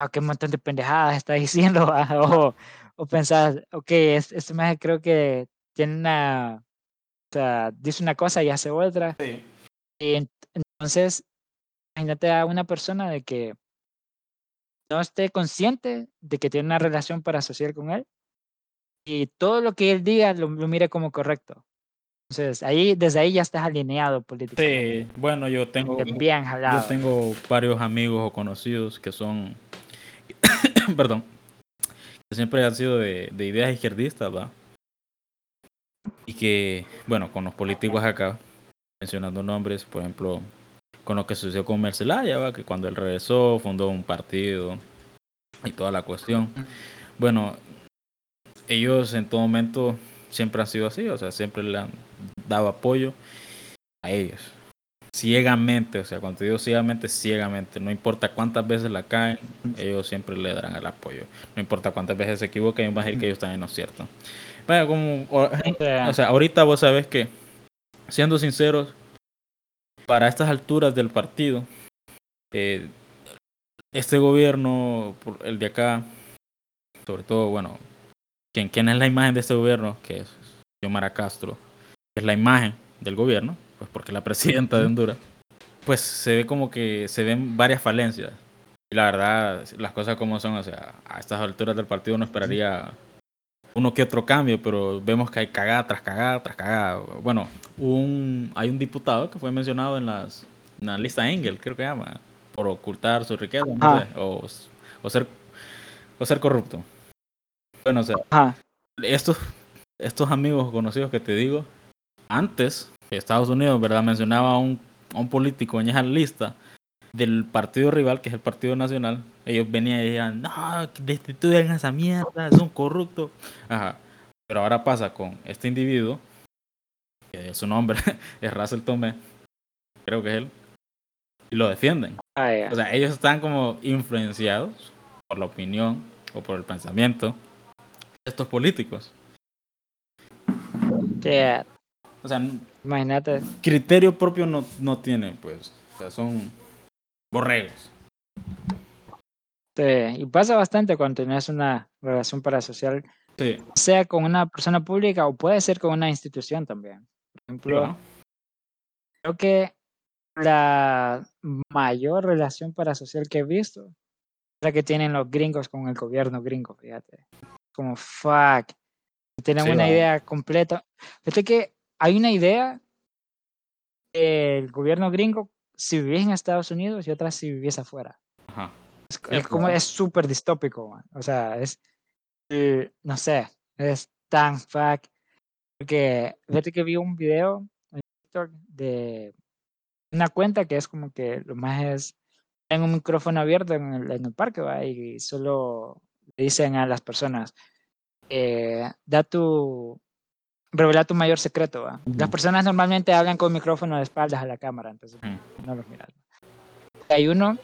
a qué montón de pendejadas está diciendo, va, o, o pensás, ok, es- este más creo que tiene una, o sea, dice una cosa y hace otra. Sí. Y ent- entonces, imagínate a una persona de que no esté consciente de que tiene una relación parasocial con él y todo lo que él diga lo, lo mire como correcto. Entonces, ahí, desde ahí ya estás alineado políticamente. Sí, bueno, yo tengo, Bien yo tengo varios amigos o conocidos que son, perdón, que siempre han sido de, de ideas izquierdistas, ¿va? Y que, bueno, con los políticos acá, mencionando nombres, por ejemplo, con lo que sucedió con Mercelaya, ¿va? Que cuando él regresó, fundó un partido y toda la cuestión. Bueno, ellos en todo momento siempre han sido así, o sea, siempre le han dado apoyo a ellos. Ciegamente, o sea, cuando te digo ciegamente, ciegamente, no importa cuántas veces la caen, ellos siempre le darán el apoyo. No importa cuántas veces se equivoquen, ellos van a decir que ellos están en lo cierto. Vaya, como, o, sea, o sea, ahorita vos sabés que, siendo sinceros, para estas alturas del partido, eh, este gobierno, el de acá, sobre todo, bueno, ¿quién, quién es la imagen de este gobierno? Que es Xiomara Castro, que es la imagen del gobierno, pues porque la presidenta de Honduras, pues se ve como que se ven varias falencias. Y la verdad, las cosas como son, o sea, a estas alturas del partido no esperaría uno que otro cambio, pero vemos que hay cagada tras cagada tras cagada. Bueno, un, hay un diputado que fue mencionado en, las, en la lista Engel, creo que llama, por ocultar su riqueza, no sé, o, o ser, o ser corrupto. Bueno, o sea, ajá, estos, estos amigos conocidos que te digo, antes Estados Unidos, ¿verdad? Mencionaba a un, a un político en esa lista del partido rival, que es el Partido Nacional, ellos venían y decían, no, destituyan a esa mierda, son corruptos. Ajá. Pero ahora pasa con este individuo, que su nombre es Russell Tomé, creo que es él, y lo defienden. ah, ya. O sea, ellos están como influenciados por la opinión o por el pensamiento de estos políticos. Que, O sea, imagínate, criterio propio no, no tienen, pues. O sea, son borregos. sí, y pasa bastante cuando tienes una relación parasocial, Sí. sea con una persona pública o puede ser con una institución también. Por ejemplo, creo que la mayor relación parasocial que he visto es la que tienen los gringos con el gobierno gringo, fíjate. Como fuck. Tienen Sí, una va. idea completa. Fíjate que hay una idea del gobierno gringo si vivís en Estados Unidos y otra si vivís afuera. Ajá. Es, es como es súper distópico, man. o sea, es, eh, no sé, es tan fuck. Porque fíjate que vi un video en TikTok de una cuenta que es como que lo más es, en un micrófono abierto en el, en el parque, ¿va? y solo le dicen a las personas, eh, da tu, revela tu mayor secreto. ¿va? Las personas normalmente hablan con micrófono de espaldas a la cámara, entonces no los miras. Hay uno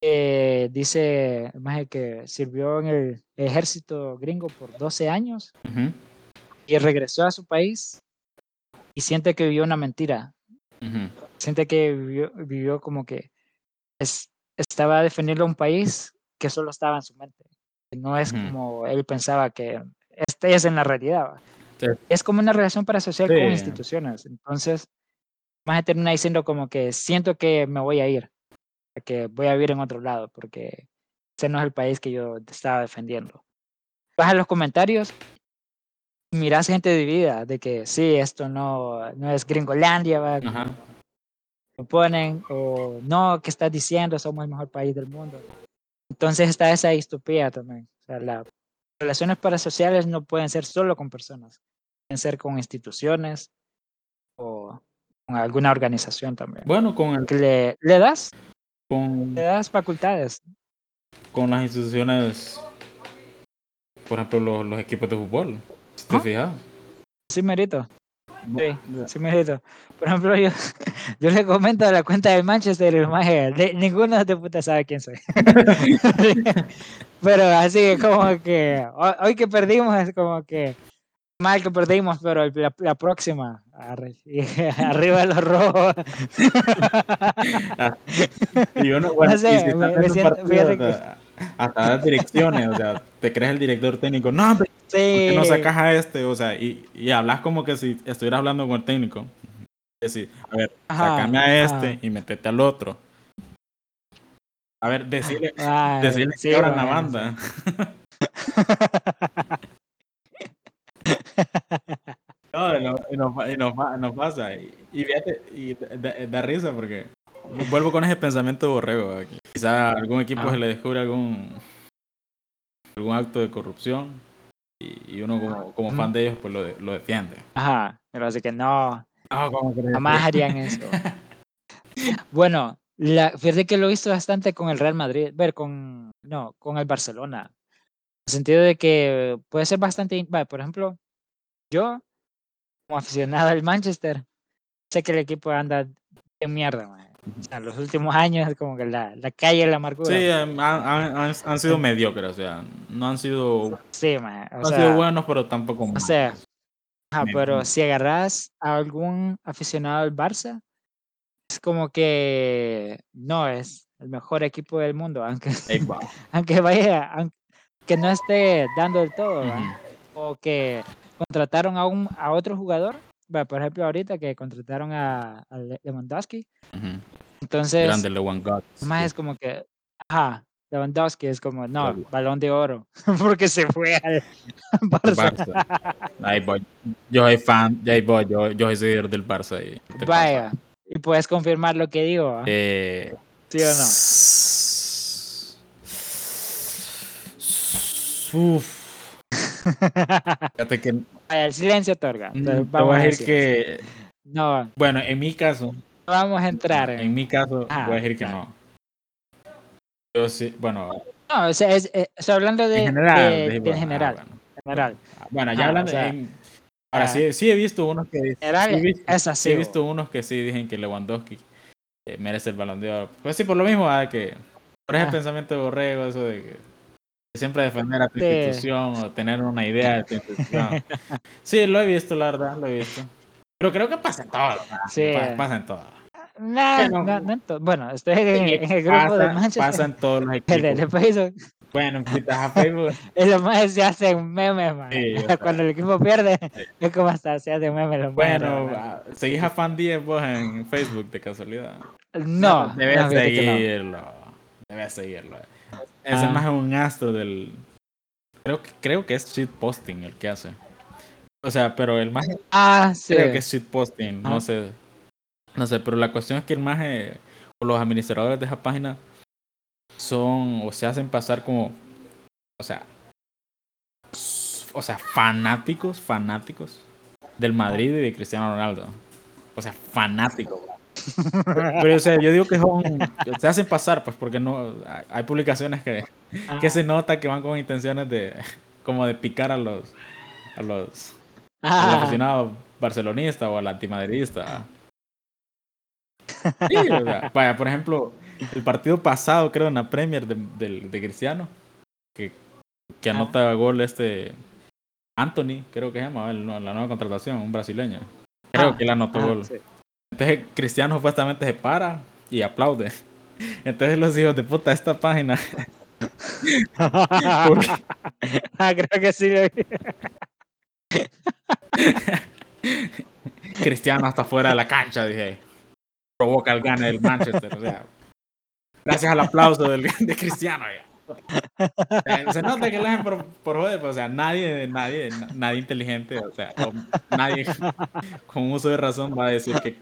que dice, más que sirvió en el ejército gringo por 12 años Ujú. y regresó a su país y siente que vivió una mentira. Ujú. Siente que vivió, vivió como que es, estaba defendiendo un país que solo estaba en su mente. No es Ujú. como él pensaba que este es en la realidad. ¿va? Sí. Es como una relación parasocial con Sí. instituciones. Entonces, más termina diciendo como que siento que me voy a ir, que voy a vivir en otro lado, porque ese no es el país que yo estaba defendiendo. Vas a los comentarios, miras gente dividida, de que sí, esto no, no es Gringolandia, ¿va? como Ajá. lo ponen, o no, ¿qué estás diciendo? Somos el mejor país del mundo. Entonces está esa distopía también. O sea, las relaciones parasociales no pueden ser solo con personas, pueden ser con instituciones o con alguna organización también. Bueno, con, el, le, le das, con, le das facultades. con las instituciones, por ejemplo, los, los equipos de fútbol. Si te Ah. fijas. Sí, merito. Sí, sí, merito. Por ejemplo, yo, yo le comento a la cuenta de Manchester y de- ninguno de puta sabe quién soy. pero así como que ho- hoy que perdimos es como que mal que perdimos, pero la, la próxima arriba los rojos. Y uno, bueno, No sé, y si estás me- en me un siento- partido, fíjate que- hasta, hasta das direcciones, o sea, te crees el director técnico. No, ¿por sí, no sacas a este? O sea, y, y hablas como que si estuvieras hablando con el técnico. Decir, a ver, Ajá, sacame a este ajá. y metete al otro. A ver, decirle, Ay, decirle sí, que la banda. No, y no- y nos, pa- y nos pa- nos pasa. Y, y fíjate, y da, risa porque vuelvo con ese pensamiento borrego. Quizá algún equipo Ah. se le descubre algún algún acto de corrupción y, y uno como, como fan de ellos pues lo, de- lo defiende. Ajá, pero así que no. Jamás harían eso. Bueno, la, fíjate que lo he visto bastante con el Real Madrid, ver, con, no, con el Barcelona. En el sentido de que puede ser bastante, por ejemplo, yo, como aficionado al Manchester, sé que el equipo anda en mierda, man. O sea, los últimos años como que la, la calle la amargura. Sí, han, han- han- han sido mediocres, o sea, no han sido, Sí, man, o no han sea, sido buenos, pero tampoco o malos. sea, ajá, pero si agarras a algún aficionado al Barça, es como que no es el mejor equipo del mundo, aunque, aunque vaya, aunque no esté dando el todo, ¿va? Ujú. o que contrataron a, un, a otro jugador, va, por ejemplo ahorita que contrataron a, a Le- Lewandowski, Ujú. entonces Grande Lewandowski. más es como que, ajá, Lewandowski es como, no, Claro. balón de oro, porque se fue al Barça. Barça. Ahí voy. Yo soy fan, ahí voy, yo, yo soy seguidor del Barça. Y, del Barça. Vaya, y puedes confirmar lo que digo, ¿va? Eh, ¿sí o no? Uf. Fíjate que el silencio otorga. mm, entonces vamos a decir que, No, no bueno, en mi caso, vamos a entrar en... en mi caso, Ah, voy a decir que claro. no. Yo sí, bueno, No, o sea, es, eh, estoy hablando de, en general. de- de bueno, ah, general, bueno. general. Bueno, ya Ah, o hablando sea, en- Ahora ah, sí, sí he visto unos que General sí es sí he visto unos que sí dicen que Lewandowski eh, merece el balón de oro. Pues sí, por lo mismo, ah, que por ese Ah. pensamiento de borrego, eso de que siempre defender a tu Sí. institución o tener una idea de tu institución. sí, lo he visto, la verdad, lo he visto. Pero creo que pasa en todo. Sí. pa- Pasa en todo. Nah, Bueno, no, no bueno, estoy en, en el grupo pasa, de Manchester. pasa en todos los el de- equipos. de Facebook. Bueno, estás a Facebook, los más se hacen memes, man. Sí. Cuando el equipo pierde, es como hasta se hacen memes los bueno, man. ah, seguís a Fan 10 vos en Facebook de casualidad. No, debes no, no. seguirlo. Debes seguirlo. Ese Ah. más es un astro del. Creo que, creo que es shitposting el que hace. O sea, pero el más Ah, sí. creo que es shitposting, no Ah. sé. No sé, pero la cuestión es que el más o los administradores de esa página son o se hacen pasar como o sea o sea, fanáticos, fanáticos del Madrid y de Cristiano Ronaldo. O sea, fanáticos. Pero o sea, yo digo que son se hacen pasar pues porque no hay- publicaciones que que se nota que van con intenciones de como de picar a los a los, al Ah, aficionado barcelonista o al antimadridista. Sí, o sea, vaya, por ejemplo, el partido pasado, creo, en la Premier de, de Cristiano, que, que anota gol este Anthony, creo que se llama, la nueva contratación, un brasileño. Creo Ah, que él anotó ah, gol. sí. Entonces Cristiano supuestamente se para y aplaude. Entonces los hijos de puta esta página ah, creo que sí. Cristiano hasta fuera de la cancha, dije. Provoca el gane del Manchester. O sea, gracias al aplauso del, de Cristiano. ya. Se nota que lo hacen por, por joder, pero, o sea, nadie, nadie, na- nadie inteligente, o sea, o nadie con uso de razón va a decir que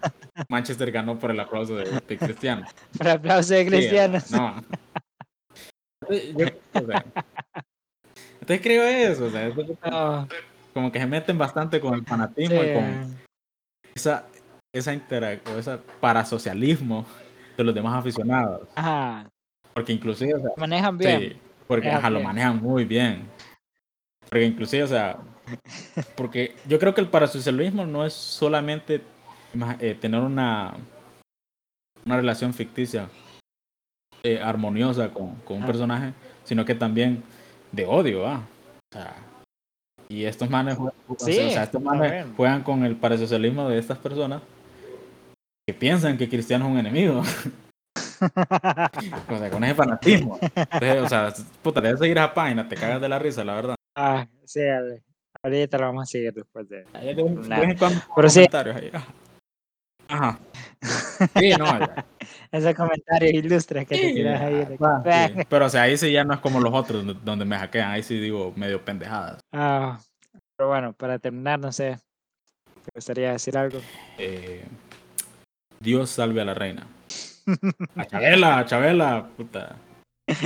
Manchester ganó por el aplauso de, de Cristiano. Por aplauso de Sí, Cristiano. no. Yo- o sea, entonces creo eso, o sea, eso No, como que se meten bastante con el fanatismo y con sí, esa, esa interac- o ese parasocialismo de los demás aficionados. ajá, Porque inclusive, o sea, manejan bien. sí, porque manejan ajá, lo manejan muy bien. Porque inclusive, o sea, porque yo creo que el parasocialismo no es solamente eh, tener una, una relación ficticia eh, armoniosa con, con un Ah. personaje, sino que también de odio, ¿ah? O sea, y estos manes, jue- o sea, Sí, o sea, estos manes juegan con el parasocialismo de estas personas que piensan que Cristiano es un enemigo. O sea, con ese fanatismo. Entonces, o sea, puta, debes seguir esa página, te cagas de la risa, la verdad. ah, sí, ale- ahorita lo vamos a seguir después de. Ahí de de cuando Pero sí. ahí. Ajá. Sí, no, ya. Esos comentarios ilustres que te Sí, tiras ahí. de- ah, sí. Pero o sea, ahí sí ya no es como los otros donde- donde me hackean, ahí sí digo medio pendejadas. Ah, pero bueno, para terminar, no sé. ¿Te gustaría decir algo? Eh, Dios salve a la reina. A Chabela, a Chabela, puta.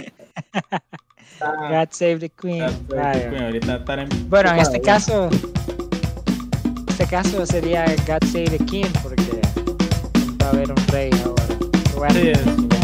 God save the queen. Vaya. ahorita estar en Bueno, en este caso, en este caso sería God save the king porque va a haber un rey ahora. Bueno, Sí, es-